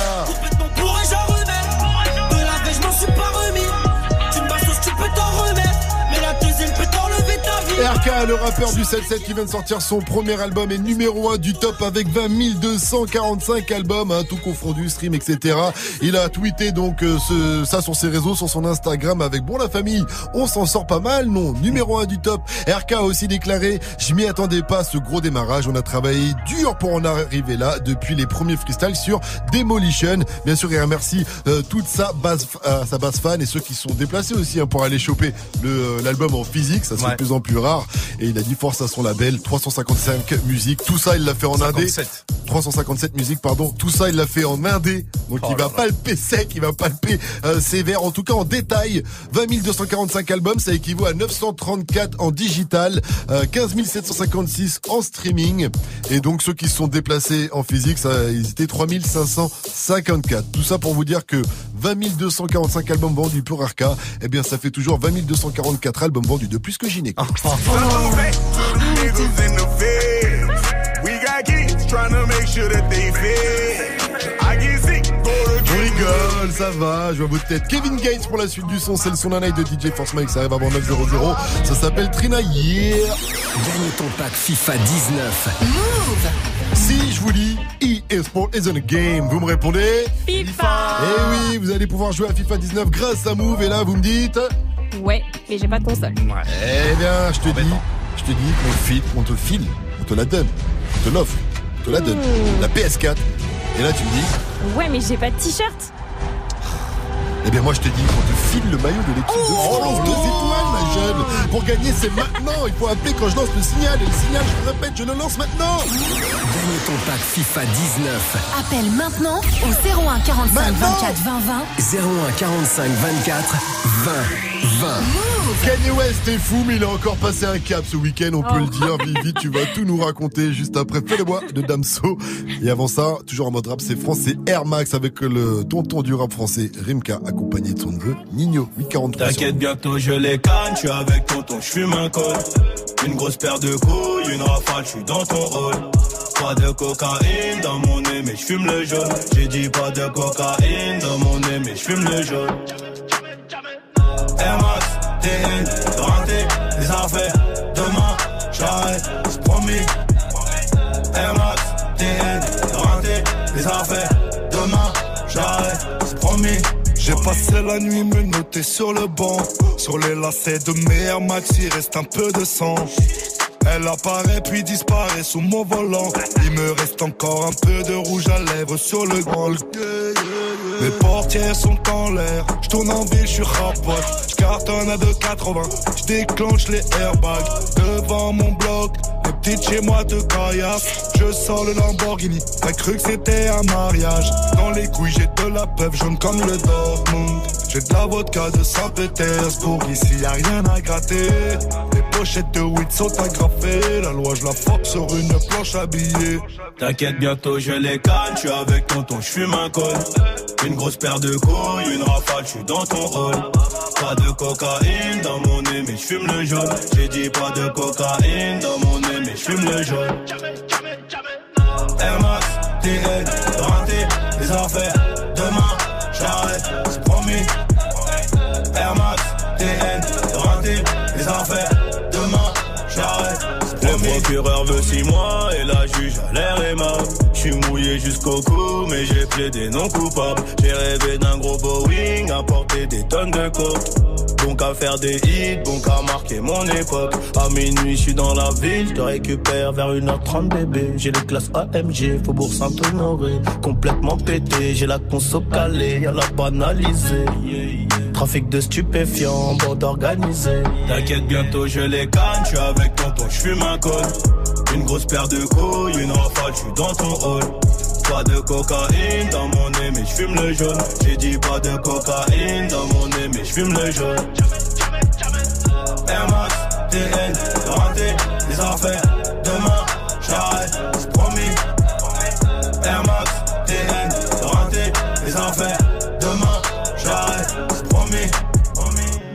RK, le rappeur du 7-7 qui vient de sortir son premier album est numéro 1 du top avec 20 245 albums, hein, tout confondu, stream, etc. Il a tweeté donc euh, ce- ça sur ses réseaux, sur son Instagram avec Bon la famille, on s'en sort pas mal, non Numéro 1 du top. RK a aussi déclaré, je m'y attendais pas ce gros démarrage, on a travaillé dur pour en arriver là depuis les premiers freestyles sur Demolition. Bien sûr, il remercie euh, toute sa base, euh, sa base fan et ceux qui sont déplacés aussi hein, pour aller choper le- l'album en physique, ça fait de plus en plus rare. Et il a dit force à son label, 355 musiques, tout ça il l'a fait en indé. 57. 357 musiques, pardon. Tout ça, il l'a fait en indé. Donc, Oh il va palper sec, il va palper euh, sévère. En tout cas, en détail, 20 245 albums, ça équivaut à 934 en digital, euh, 15 756 en streaming. Et donc, ceux qui se sont déplacés en physique, ça, ils étaient 3 554. Tout ça pour vous dire que 20 245 albums vendus pour RK, eh bien, ça fait toujours 20 244 albums vendus de plus que Gynéco. Niggas in the feds. We got kids trying to make sure that they fed. I get sick, go to On rigole, ça va, je vois votre tête. Kevin Gates pour la suite du son, c'est le son d'un night de DJ Force Mike, ça arrive avant 9.00. Ça s'appelle Trina Yeah. Gagne ton pack FIFA 19. Move Si je vous dis eSport is in a game, vous me répondez? FIFA Eh oui, vous allez pouvoir jouer à FIFA 19 grâce à Move et là vous me dites Ouais, mais j'ai pas de console. Eh bien, je te dis, je te dis qu'on file, on te file, on te la donne, on te l'offre, on te la donne. La PS4. Et là tu me dis, Ouais, mais j'ai pas de t-shirt. eh bien moi je te dis qu'on te file le maillot de l'équipe de France deux étoiles ma jeune. Pour gagner c'est maintenant, il faut appeler quand je lance le signal et le signal je vous répète je le lance maintenant. Gagne ton pack FIFA 19. Appelle maintenant au 01 45 24 20 20. 01 45 24 20 20. Kanye West est fou, mais il a encore passé un cap ce week-end, on peut le dire. Vivi, tu vas tout nous raconter juste après Fais-le-moi de Damso. Et avant ça, toujours en mode rap, c'est français Air Max avec le tonton du rap français Rimka, accompagné de son neveu Nino, 843. T'inquiète, bientôt je les canne, je suis avec tonton, je fume un col. Une grosse paire de couilles, une rafale, je suis dans ton rôle. Pas de cocaïne dans mon nez, mais je fume le jaune. J'ai dit pas de cocaïne dans mon nez, mais je fume le jaune. Max, TN, rentré, les affaires. Demain, j'arrête, c'est promis. Max, TN, rentré, les affaires. Demain, j'arrête, c'est promis. J'ai passé la nuit me noter sur le banc. Sur les lacets de mes Air Max, il reste un peu de sang. Elle apparaît puis disparaît sous mon volant. Il me reste encore un peu de rouge à lèvres sur le grand. Mes portières sont en l'air. Je tourne en ville, je suis rapote. Je cartonne à 2,80. Je déclenche les airbags devant mon bloc. Les petites chez moi te caillassent. Je sors le Lamborghini. T'as cru que c'était un mariage. Dans les couilles, j'ai de la peuple jaune comme le Dortmund. J'ai de la vodka de Saint-Pétersbourg. Ici, y a rien à gratter. Les pochettes de weed sont agrafées. La loi, je la force sur une planche habillée. T'inquiète, bientôt je les canne, je avec tonton, je fume un col. Une grosse paire de couilles, une rafale, je suis dans ton rôle. Pas de cocaïne dans mon nez, je fume le jaune. J'ai dit pas de cocaïne dans mon nez, je fume le jaune. Max. Procureur veut six mois et la juge a l'air aimable. Je suis mouillé jusqu'au cou, mais j'ai plaidé non coupable. J'ai rêvé d'un gros Boeing, à porter des tonnes de coke. Bon qu'à faire des hits, bon qu'à marquer mon époque. À minuit, je suis dans la ville, je te récupère vers 1h30 bébé. J'ai les classes AMG, Faubourg Saint-Honoré. Complètement pété, j'ai la conso calée, y'a la banalisée. Trafic de stupéfiants, bande organisée. T'inquiète, bientôt je les canne, suis avec tonton, je fume un col. Une grosse paire de couilles, une rafale, je suis dans ton hall. Pas de cocaïne dans mon nez, mais je fume le jaune. J'ai dit pas de cocaïne dans mon nez, mais je fume le jaune. Air Max, TN, raté, les affaires. Demain, j'arrête, promis. Air Max,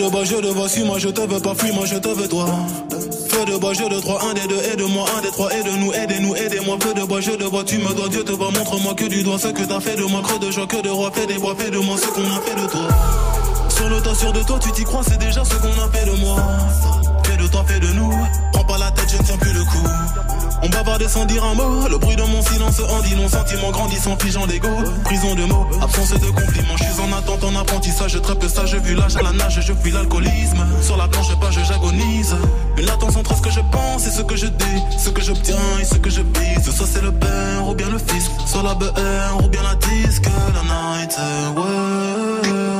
de bas, je de vois, si moi je te veux pas, fuis moi je te veux toi. Fais de bas, je de trois, un des deux, aide-moi, un des trois, aide-nous, aidez-nous, aidez-moi. Fais de bas, je de vois, tu me dois, Dieu te voit, montre-moi que du doigt ce que t'as fait de moi, creux de joie, que de roi, fais des bois, fais de moi ce qu'on a fait de toi. Sur le tas, sûr de toi, tu t'y crois, c'est déjà ce qu'on a fait de moi. Toi, fais de nous, prends pas la tête, je ne tiens plus le coup. On bavardait sans dire un mot, le bruit de mon silence en dit non, sentiment grandissant, pigeon d'ego, prison de mots, absence de compliments, je suis en attente en apprentissage, je trappe ça, je vu l'âge à la nage, je fuis l'alcoolisme, sur la planche pas, je j'agonise, une latence entre ce que je pense. Et ce que je dis, ce que j'obtiens et ce que je bise, soit c'est le père ou bien le fils, soit la BR ou bien la disque, la night, ouais.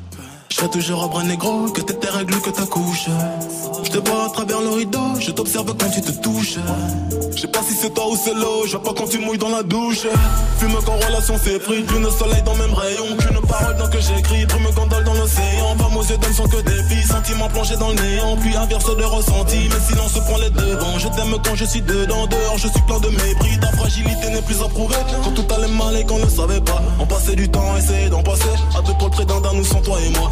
serai toujours un bras négro, que t'es tes règles, que ta couche. Je te vois à travers le rideau, je t'observe quand tu te touches. Je sais pas si c'est toi ou c'est l'eau, je vois pas quand tu mouilles dans la douche. Fume quand relation s'effrite, plus le soleil dans même rayon. Qu'une parole dans que j'écris, brume gondole dans l'océan. Femmes aux yeux d'hommes sont que des filles, sentiments plongés dans le néant. Puis inverse de ressenti, mais silence prend les devants. Je t'aime quand je suis dedans, dehors, je suis plein de mépris. Ta fragilité n'est plus approuvée, quand tout allait mal et qu'on ne savait pas. On passait du temps, essayer d'en passer. À deux pour le d'un, nous sans toi et moi.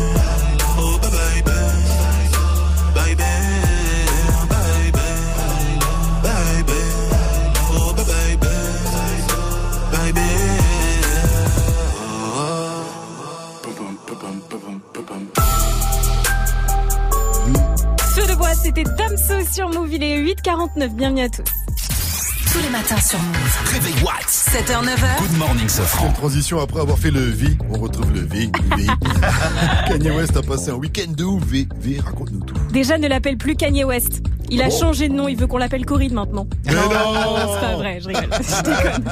c'était Damso sur Move, il est 8h49, bienvenue à tous. Tous les matins sur Move. Réveil What 7h, 9h. Good morning, Sofran. Transition après avoir fait le V, on retrouve le V. V. [laughs] Kanye West a passé un week-end de ouf. V, V, raconte-nous tout. Déjà, ne l'appelle plus Kanye West. Il a Oh. changé de nom, il veut qu'on l'appelle Corinne maintenant. Mais non C'est pas vrai, je rigole. Je déconne.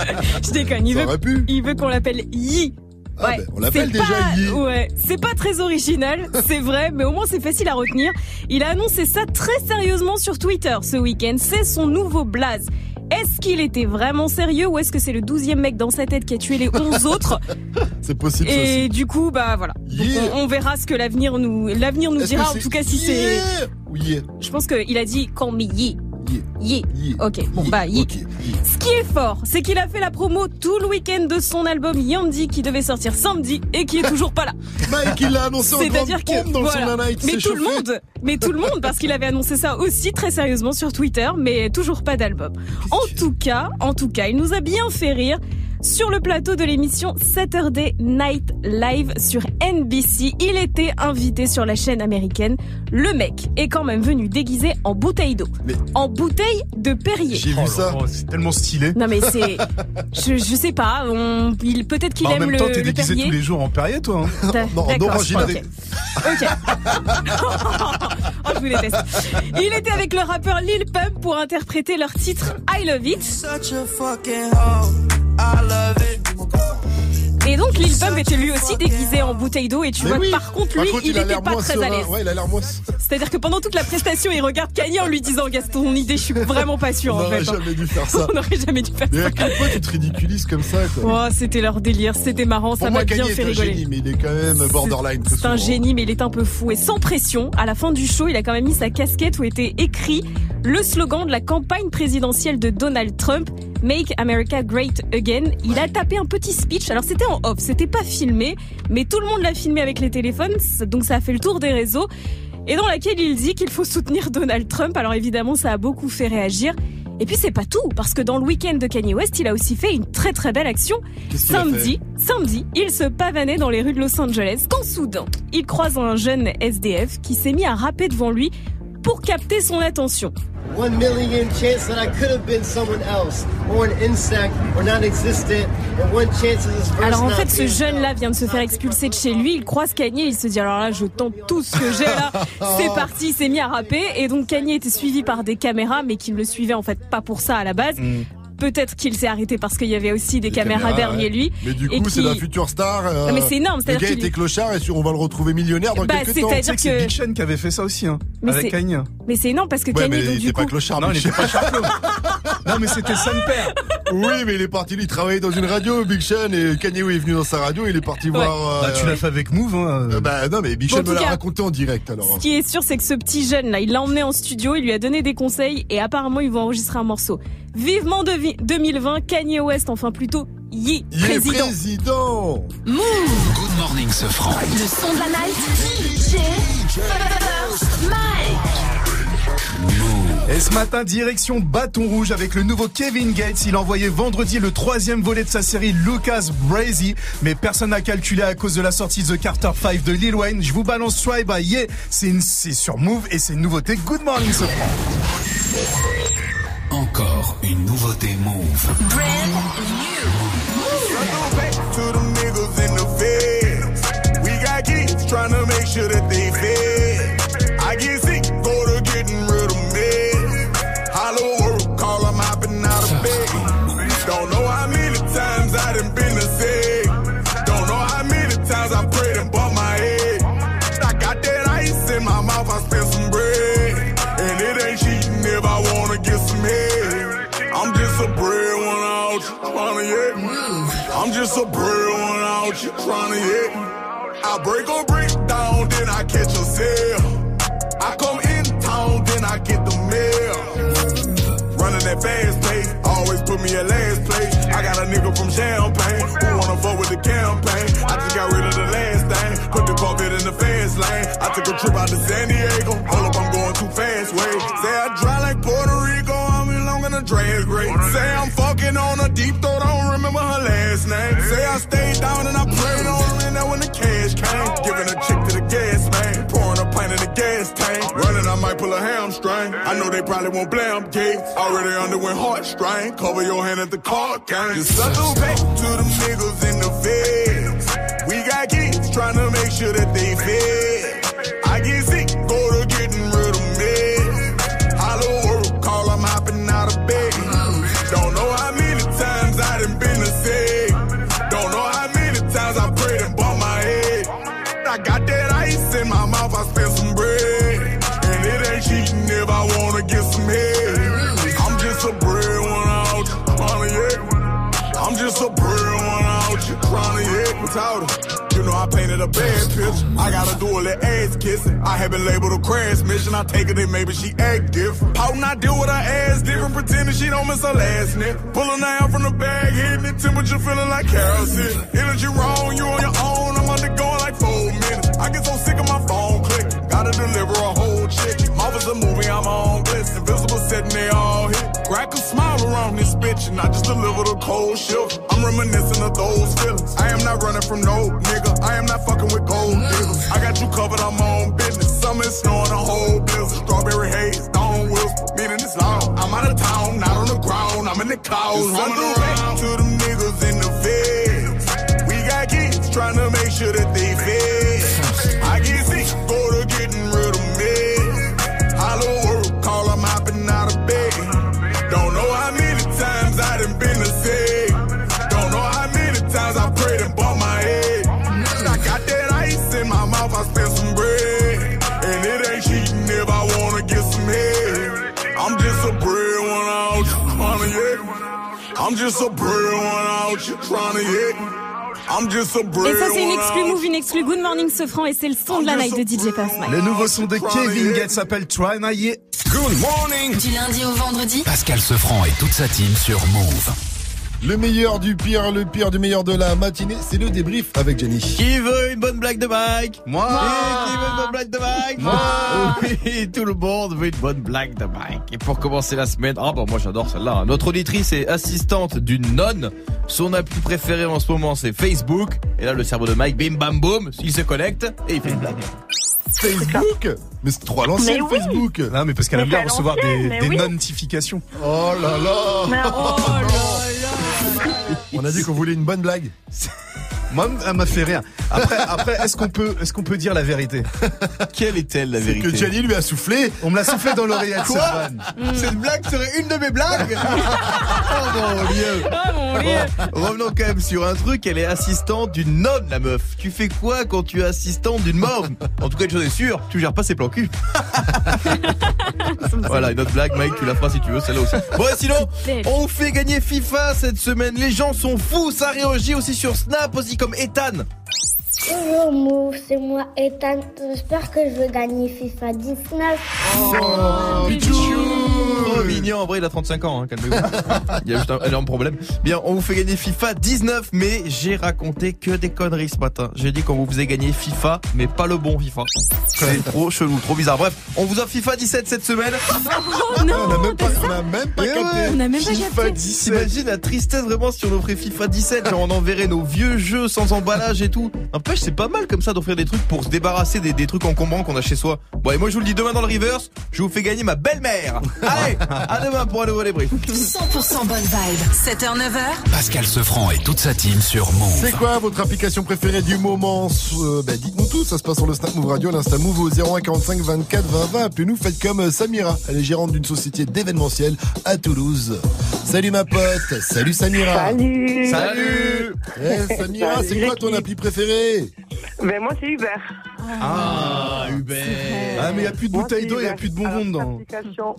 Je déconne. Il Ça veut, aurait pu. il veut qu'on l'appelle Yi. Ah ben, on l'appelle déjà pas- Yi. Ouais, c'est pas très original, [laughs] c'est vrai, mais au moins c'est facile à retenir. Il a annoncé ça très sérieusement sur Twitter ce week-end. C'est son nouveau blaze. Est-ce qu'il était vraiment sérieux ou est-ce que c'est le douzième mec dans sa tête qui a tué les 11 [laughs] autres C'est possible Et du coup, bah voilà. Donc, on, on verra ce que l'avenir nous, l'avenir nous dira. En tout cas, si c'est, Yeah je pense qu'il a dit call me Yi. Yeah. Yi. Ok, bon bah Yi. Ok. Ce qui est fort, c'est qu'il a fait la promo tout le week-end de son album Yandy qui devait sortir samedi et qui est toujours pas là. [laughs] Mike, il l'a annoncé en C'est-à-dire grande que pompe dans le voilà. night. mais tout le monde, mais tout le monde parce qu'il avait annoncé ça aussi très sérieusement sur Twitter, mais toujours pas d'album. En tout cas, en tout cas, il nous a bien fait rire. Sur le plateau de l'émission Saturday Night Live sur NBC. Il était invité sur la chaîne américaine. Le mec est quand même venu déguisé en bouteille d'eau. En bouteille de Perrier. J'ai vu ça. Oh, c'est tellement stylé. Non mais c'est, [laughs] je, je sais pas, on, il peut-être qu'il Bah, en aime même le, temps, t'es déguisé Perrier. tous les jours en Perrier, toi. hein. Non, en D'accord, oranginaire. ok. Ok. oh, je vous déteste. Il était avec le rappeur Lil Pump pour interpréter leur titre I Love It. Such a fucking hoe. I love it. Et donc Lil Pump était lui aussi déguisé en bouteille d'eau et tu Mais vois oui. par contre Par lui contre, il a était l'air pas très à l'aise. Ouais, il a l'air moins. C'est-à-dire que pendant toute la prestation il regarde Kanye en lui disant Gaston ton idée je suis vraiment pas sûr On en fait. hein. jamais dû faire ça. [laughs] On n'aurait jamais dû faire Mais ça. à quel point tu te ridiculises comme ça, quoi. Oh, c'était leur délire, c'était marrant, Pour ça m'a bien fait rigoler. génie, mais il est quand même borderline. C'est un génie, mais il est un peu fou. Et sans pression, à la fin du show, il a quand même mis sa casquette où était écrit le slogan de la campagne présidentielle de Donald Trump, Make America Great Again. Il a tapé un petit speech. Alors c'était en off, c'était pas filmé, mais tout le monde l'a filmé avec les téléphones, donc ça a fait le tour des réseaux. Et dans laquelle il dit qu'il faut soutenir Donald Trump. Alors évidemment, ça a beaucoup fait réagir. Et puis c'est pas tout, parce que dans le week-end de Kanye West, il a aussi fait une très très belle action. Samedi, samedi, il se pavanait dans les rues de Los Angeles quand soudain, il croise un jeune SDF qui s'est mis à rapper devant lui pour capter son attention. One million chance that I could have been someone else, or an insect, or non-existent, and one chance of this verse Alors en fait, ce jeune-là vient de se faire expulser de chez lui. Il croise Kanye, il se dit alors là, je tente tout ce que j'ai là. [laughs] C'est parti, il s'est mis à rapper. Et donc Kanye était suivi par des caméras, mais qui ne le suivaient en fait pas pour ça à la base. Peut-être qu'il s'est arrêté parce qu'il y avait aussi des, caméras, derrière ouais. lui. Mais du coup, c'est la future star. euh, Non, mais c'est énorme, Le c'est-à-dire gars qu'il- était clochard et on va le retrouver millionnaire dans Bah, quelques temps. c'est-à-dire que c'est Big Sean qui avait fait ça aussi, hein. Mais avec c'est- Kanye. Mais c'est énorme parce que Ouais, Kanye, mais donc il du était coup. pas clochard. Non, il était pas champion. Non, mais c'était son [laughs] père. Oui, mais il est parti, il travaillait dans une radio, Big Sean, et Kanye est venu dans sa radio, il est parti voir. Bah, tu l'as fait avec Move, hein. Euh, Bah non, mais Big Sean me l'a raconté en direct alors. Ce qui est sûr, c'est que ce petit jeune là, il l'a emmené en studio, il lui a donné des conseils et apparemment ils vont enregistrer un morceau. Vivement de 2020, Kanye West, enfin plutôt est président. président Move Good morning, ce franc. Le son de la night. DJ Mike. Et ce matin, direction Bâton Rouge avec le nouveau Kevin Gates. Il a envoyé vendredi le troisième volet de sa série Lucas Brazy. Mais personne n'a calculé à cause de la sortie The Carter 5 de Lil Wayne. Je vous balance Try by Yeah. C'est sur Move et c'est une nouveauté. Good morning, ce franc. Encore une nouveauté Move. To the niggas in the feds. We got kids trying to make sure that they fed. A breadwinner out here trying to get. I break a brick down, then I catch a sale. I come in town, then I get the mail. Running that fast pace, always put me at last place. I got a nigga from Champagne who wanna vote with the campaign. I just got rid of the last thing, put the Corvette in the fast lane. I took a trip out to San Diego, hold up, I'm going too fast, wait. Say I dry like Puerto Rico, I'm in long in a drag race. Say I'm fucking on a deep throat, I stayed down and I prayed on her and that when the cash came. Giving a chick to the gas man, pouring a pint in the gas tank. Running, I might pull a hamstring. I know they probably won't blame Gates. Already underwent heart strain. Cover your hand at the card game. Just suckle back to them niggas in the feds. We got kids trying to make sure that they fit. I get sick, You know I painted a bad picture. I gotta do a little ass kissing. I have been labeled a crash mission. I take it in, maybe she act different. Pouting, I deal with her ass different. Pretending she don't miss her last nip. Pulling her out from the bag, hitting it. Temperature feeling like kerosene. Energy wrong, you on your own. I'm undergoing like four minutes. I get so sick of my phone click. Gotta deliver a whole is a movie, I'm on bliss. Invisible setting, they all hit. Crack a smile around this bitch, and I just deliver the cold shift. I'm reminiscing of those feelings. I am not running from no nigga. I am not fucking with gold diggers. I got you covered, I'm on business. Summer snowing, a whole blizzard. Strawberry haze, dawn whisper. Meaning it's long. I'm out of town, not on the ground. I'm in the clouds, running around to them niggas in the feds. We got kids trying to make sure that they fed. Just a bread one out, you trying to hit. I'm just a bread Et ça, c'est une out. move, une exclue Good Morning Sofran et c'est le son de la night de DJ Mike. Le nouveau son de Kevin Gates s'appelle Try Yet. Good morning Du lundi au vendredi Pascal Sefranc et toute sa team sur Move. Le meilleur du pire, le pire du meilleur de la matinée, c'est le débrief avec Jenny. Qui veut une bonne blague de Mike Moi Et qui veut une bonne blague de Mike Moi [laughs] Oui, tout le monde veut une bonne blague de Mike. Et pour commencer la semaine, ah bah moi j'adore celle-là. Notre auditrice est assistante d'une nonne. Son appli préféré en ce moment c'est Facebook. Et là le cerveau de Mike, bim bam boum, il se connecte et il fait une blague. Facebook? Mais c'est trop à l'ancienne, oui. Facebook Non, mais parce qu'elle aime bien recevoir des, oui. notifications. Oh là là Mais oh [laughs] On a dit qu'on voulait une bonne blague. [laughs] Moi, elle m'a fait rire. Après, après, est-ce qu'on peut, est-ce qu'on peut dire la vérité? Quelle est-elle la C'est vérité? Que Jenny lui a soufflé. On me l'a soufflé dans l'oreillette, Quoi? Cette. Cette blague serait une de mes blagues [laughs] Oh mon dieu Oh mon dieu Bon, Revenons quand même sur un truc, elle est assistante d'une nonne la meuf. Tu fais quoi quand tu es assistante d'une môme? En tout cas une chose est sûre, tu gères pas ses plans cul. [laughs] voilà, une autre blague Mike, tu la feras si tu veux, celle-là aussi. Bon et sinon, on fait gagner FIFA cette semaine, les gens sont fous, ça réagit aussi sur Snap, aussi comme Ethan. Bonjour Move, c'est moi Ethan. J'espère que je vais gagner FIFA 19. Oh, Trop mignon, en vrai il a 35 ans, hein, calmez-vous. [laughs] Il y a juste un énorme problème. Bien, on vous fait gagner FIFA 19, mais j'ai raconté que des conneries ce matin. J'ai dit qu'on vous faisait gagner FIFA, mais pas le bon FIFA. C'est trop chelou, trop bizarre. Bref, on vous offre FIFA 17 cette semaine. [laughs] Oh non, on a même pas, on a même pas capté. ouais, On a même pas FIFA capté. 17. T'imagines la tristesse vraiment si on offrait FIFA 17, genre on enverrait nos vieux jeux sans emballage et tout. N'empêche, c'est pas mal comme ça d'offrir des trucs pour se débarrasser des, des trucs encombrants qu'on a chez soi. Bon, et moi je vous le dis demain dans le reverse, je vous fais gagner ma belle-mère. [laughs] Allez, à demain pour un nouveau débrief. 100% bonne vibe. 7h, 9h. Pascal Sefranc et toute sa team sur Move. C'est quoi votre application préférée du moment Euh, bah, Dites-nous tout, ça se passe sur le Snap Move Radio, l'Insta Move au 01 45 24 20 20. Appelez-nous, faites comme euh, Samira. Elle est gérante d'une société d'événementiel à Toulouse. Salut ma pote, salut Samira. Salut. Salut. Eh, Samira, c'est quoi ton appli préférée Ben moi c'est Uber. Ah, Hubert. Ah, mais il y a plus de bouteilles c'est d'eau, il y a plus de bonbons Alors, dedans. l'application-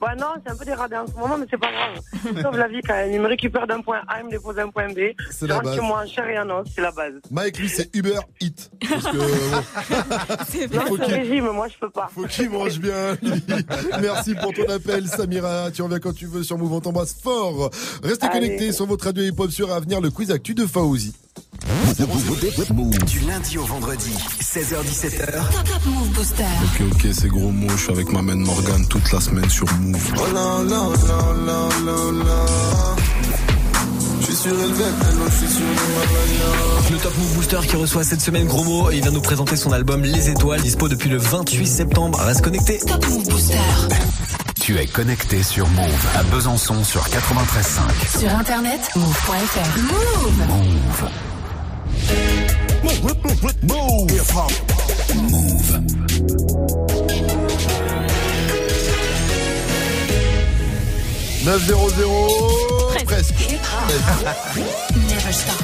Bah non, c'est un peu dégradé en ce moment, mais c'est pas grave. [laughs] Sauve la vie quand même. Il me récupère d'un point A, il me dépose d'un point B. C'est la base. moi en chair et en os, c'est la base. Mike, lui, c'est Uber Eat. Parce que, [laughs] bon, Non, faut ce qu'il- régime, moi je peux pas. faut qu'il mange bien. lui. [laughs] Merci pour ton appel, Samira. Tu reviens quand tu veux sur Move. On t'embrasse fort. Restez Allez. connectés sur votre radio hip-hop sur Avenir, le quiz actu de Faouzi. Du lundi au vendredi, 16h17h. Top Top Move Booster. Ok, ok, c'est gros mot, je suis avec ma main Morgan toute la semaine sur Move. Oh là là là là là là. Je suis sur je suis sur. Le Top Move Booster qui reçoit cette semaine Gros Mot et il vient nous présenter son album Les Étoiles, dispo depuis le 28 septembre. Reste connecté. Top Move Booster. Tu es connecté sur Move à Besançon sur 93.5. Sur internet, move.fr. Move. Move. Move. 9-0-0. Presque. Never stop.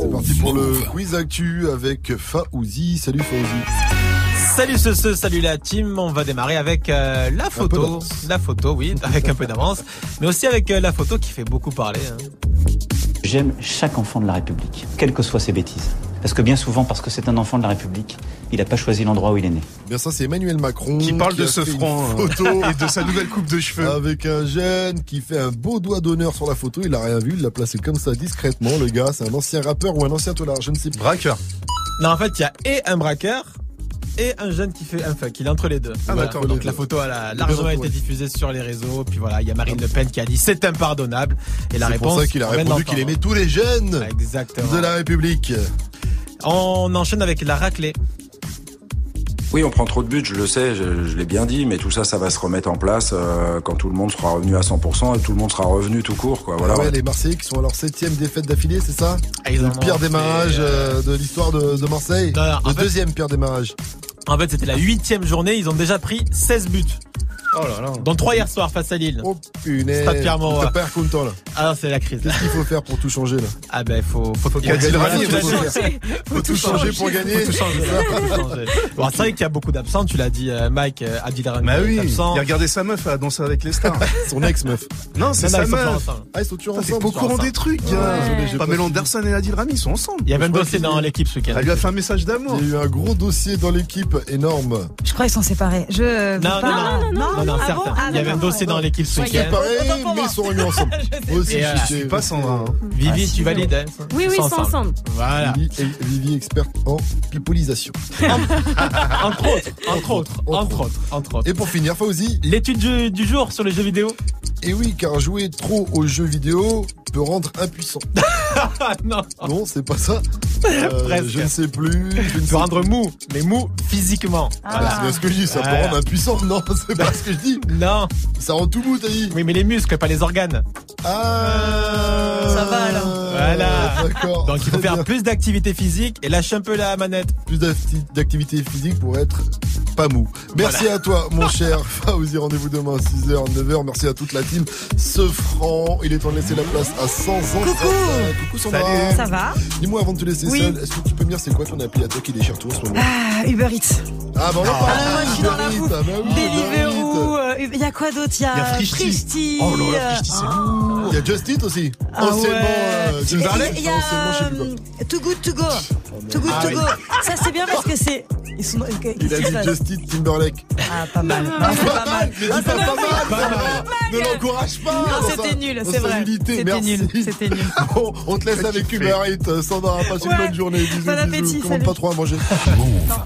C'est parti pour le quiz actu avec Faouzi. Salut Faouzi. Salut ce, ce, salut la team. On va démarrer avec euh, la photo. La photo, oui, [laughs] avec un peu d'avance. Mais aussi avec euh, la photo qui fait beaucoup parler. hein. J'aime chaque enfant de la République, quelles que soient ses bêtises. Parce que bien souvent, parce que c'est un enfant de la République, il n'a pas choisi l'endroit où il est né. Bien ça, c'est Emmanuel Macron Qui parle de a ce fait une franc, euh, photo [laughs] et de sa nouvelle coupe de cheveux. avec un jeune qui fait un beau doigt d'honneur sur la photo. Il a rien vu, il l'a placé comme ça discrètement. Le gars, c'est un ancien rappeur ou un ancien tolard, je ne sais pas. Braqueur. Non, en fait, il y a et un braqueur et un jeune qui fait un fuck. Il est entre les deux. Ah, Voilà. d'accord. Donc la photo elle a largement été diffusée sur les réseaux. Puis voilà, il y a Marine Le Pen qui a dit c'est impardonnable. Et la C'est réponse. pour ça qu'il a répondu qu'il aimait tous les jeunes Exactement. de la République. On enchaîne avec la raclée. Oui, on prend trop de buts, je le sais, je, je l'ai bien dit, mais tout ça, ça va se remettre en place euh, quand tout le monde sera revenu à 100% et tout le monde sera revenu tout court, quoi. Voilà. Ah ouais, les Marseillais qui sont à leur septième défaite d'affilée, c'est ça? Ah, ils Le pire démarrage fait, euh, de l'histoire de, de Marseille. Non, non, en le fait- deuxième pire démarrage. En fait, c'était la huitième journée. Ils ont déjà pris 16 buts. Oh là là. Dont 3 hier soir face à Lille. Oh punaise. Stade Pierre-Mauroy. T'es pas content là. Ah non, c'est la crise. Qu'est-ce qu'il faut faire pour tout changer là Ah ben faut faut, faut- faut dit. tout faire. [laughs] Faut tout changer pour gagner. Faut tout changer. Faut [laughs] tout changer. Bon, c'est vrai qu'il y a beaucoup d'absents. Tu l'as dit, euh, Mike euh, Abdelrahman Bah oui, est absent. il a regardé sa meuf à danser avec les stars. [laughs] Son ex-meuf. Non, c'est Non, non, sa ils sont toujours meuf. ensemble. Ah, ils sont toujours ensemble. pas au courant des trucs, pas Pamela. Anderson et Adil Rami, ils sont ensemble. Il y avait un dossier dans l'équipe ce week-end. Elle lui a fait un message d'amour. Il y a eu un gros dossier dans l'équipe énorme. Je crois qu'ils sont séparés. Je Non, non, non, non, non, certain. bon Il y avait un dossier dans l'équipe ce week-end. Mais ils sont remis ensemble. [laughs] Moi aussi, Et, je euh, suis suis pas Sandra. Vivi, Ah, tu valides hein Oui, oui, ils sont ensemble. Voilà. Vivi, experte en pipolisation. [laughs] Entre autres, entre autres, entre autres, entre autres. Et pour finir, Fauzi. L'étude du, jour sur les jeux vidéo. Et oui, car jouer trop aux jeux vidéo peut rendre impuissant. [laughs] Non. Non, c'est pas ça. Euh, Presque. je ne sais plus. Je ne peut sais rendre mou, mais mou physiquement. Ah, c'est bien ce que je dis, ça peut Voilà. rendre impuissant. Non, c'est pas ce que je dis. Non. Ça rend tout mou, t'as dit. Oui, mais les muscles, pas les organes. Ah. Ça va, alors. Voilà. D'accord. Donc il faut faire bien. plus d'activité physique et lâcher un peu la manette. plus d'acti- d'activité physique pour être pas mou. Merci à toi, mon [laughs] cher Fauzi. Rendez-vous demain à 6h, 9h. Merci à toute la team. Ce franc, il est temps de laisser la place à 100 ans. Coucou. Coucou Sandra. Salut. Ça va Dis-moi avant de te laisser Oui. seul, est-ce que tu peux me dire c'est quoi ton appli à toi qui déchire tout en ce moment? Ah, Uber Eats. Ah bah on en parle. Ah, moi, je suis dans la Uber Eats, bouffe. ah bah oui, Deliveroo. Euh, Il y a quoi d'autre? Il y a, Frishti. Frishti, Oh là là, euh, Frishti, c'est Eats. Il y a Just Eat aussi. Ah Anciennement, ouais. euh, Et Timberlake. Il y a euh, Too Good To Go. Too Good Ah To oui. Go. Ça, c'est bien parce que c'est. Ils sont. Il a dit passe? Just Eat Timberlake. Ah, pas mal. Non, c'est pas mal. Pas. Ne l'encourage pas. Non, c'était nul, c'est vrai. C'était nul, c'était nul. [laughs] On, te laisse avec Uber Eats. Sandra, passe une bonne journée. Bisous, Bon appétit, Commande pas trop à manger. Move.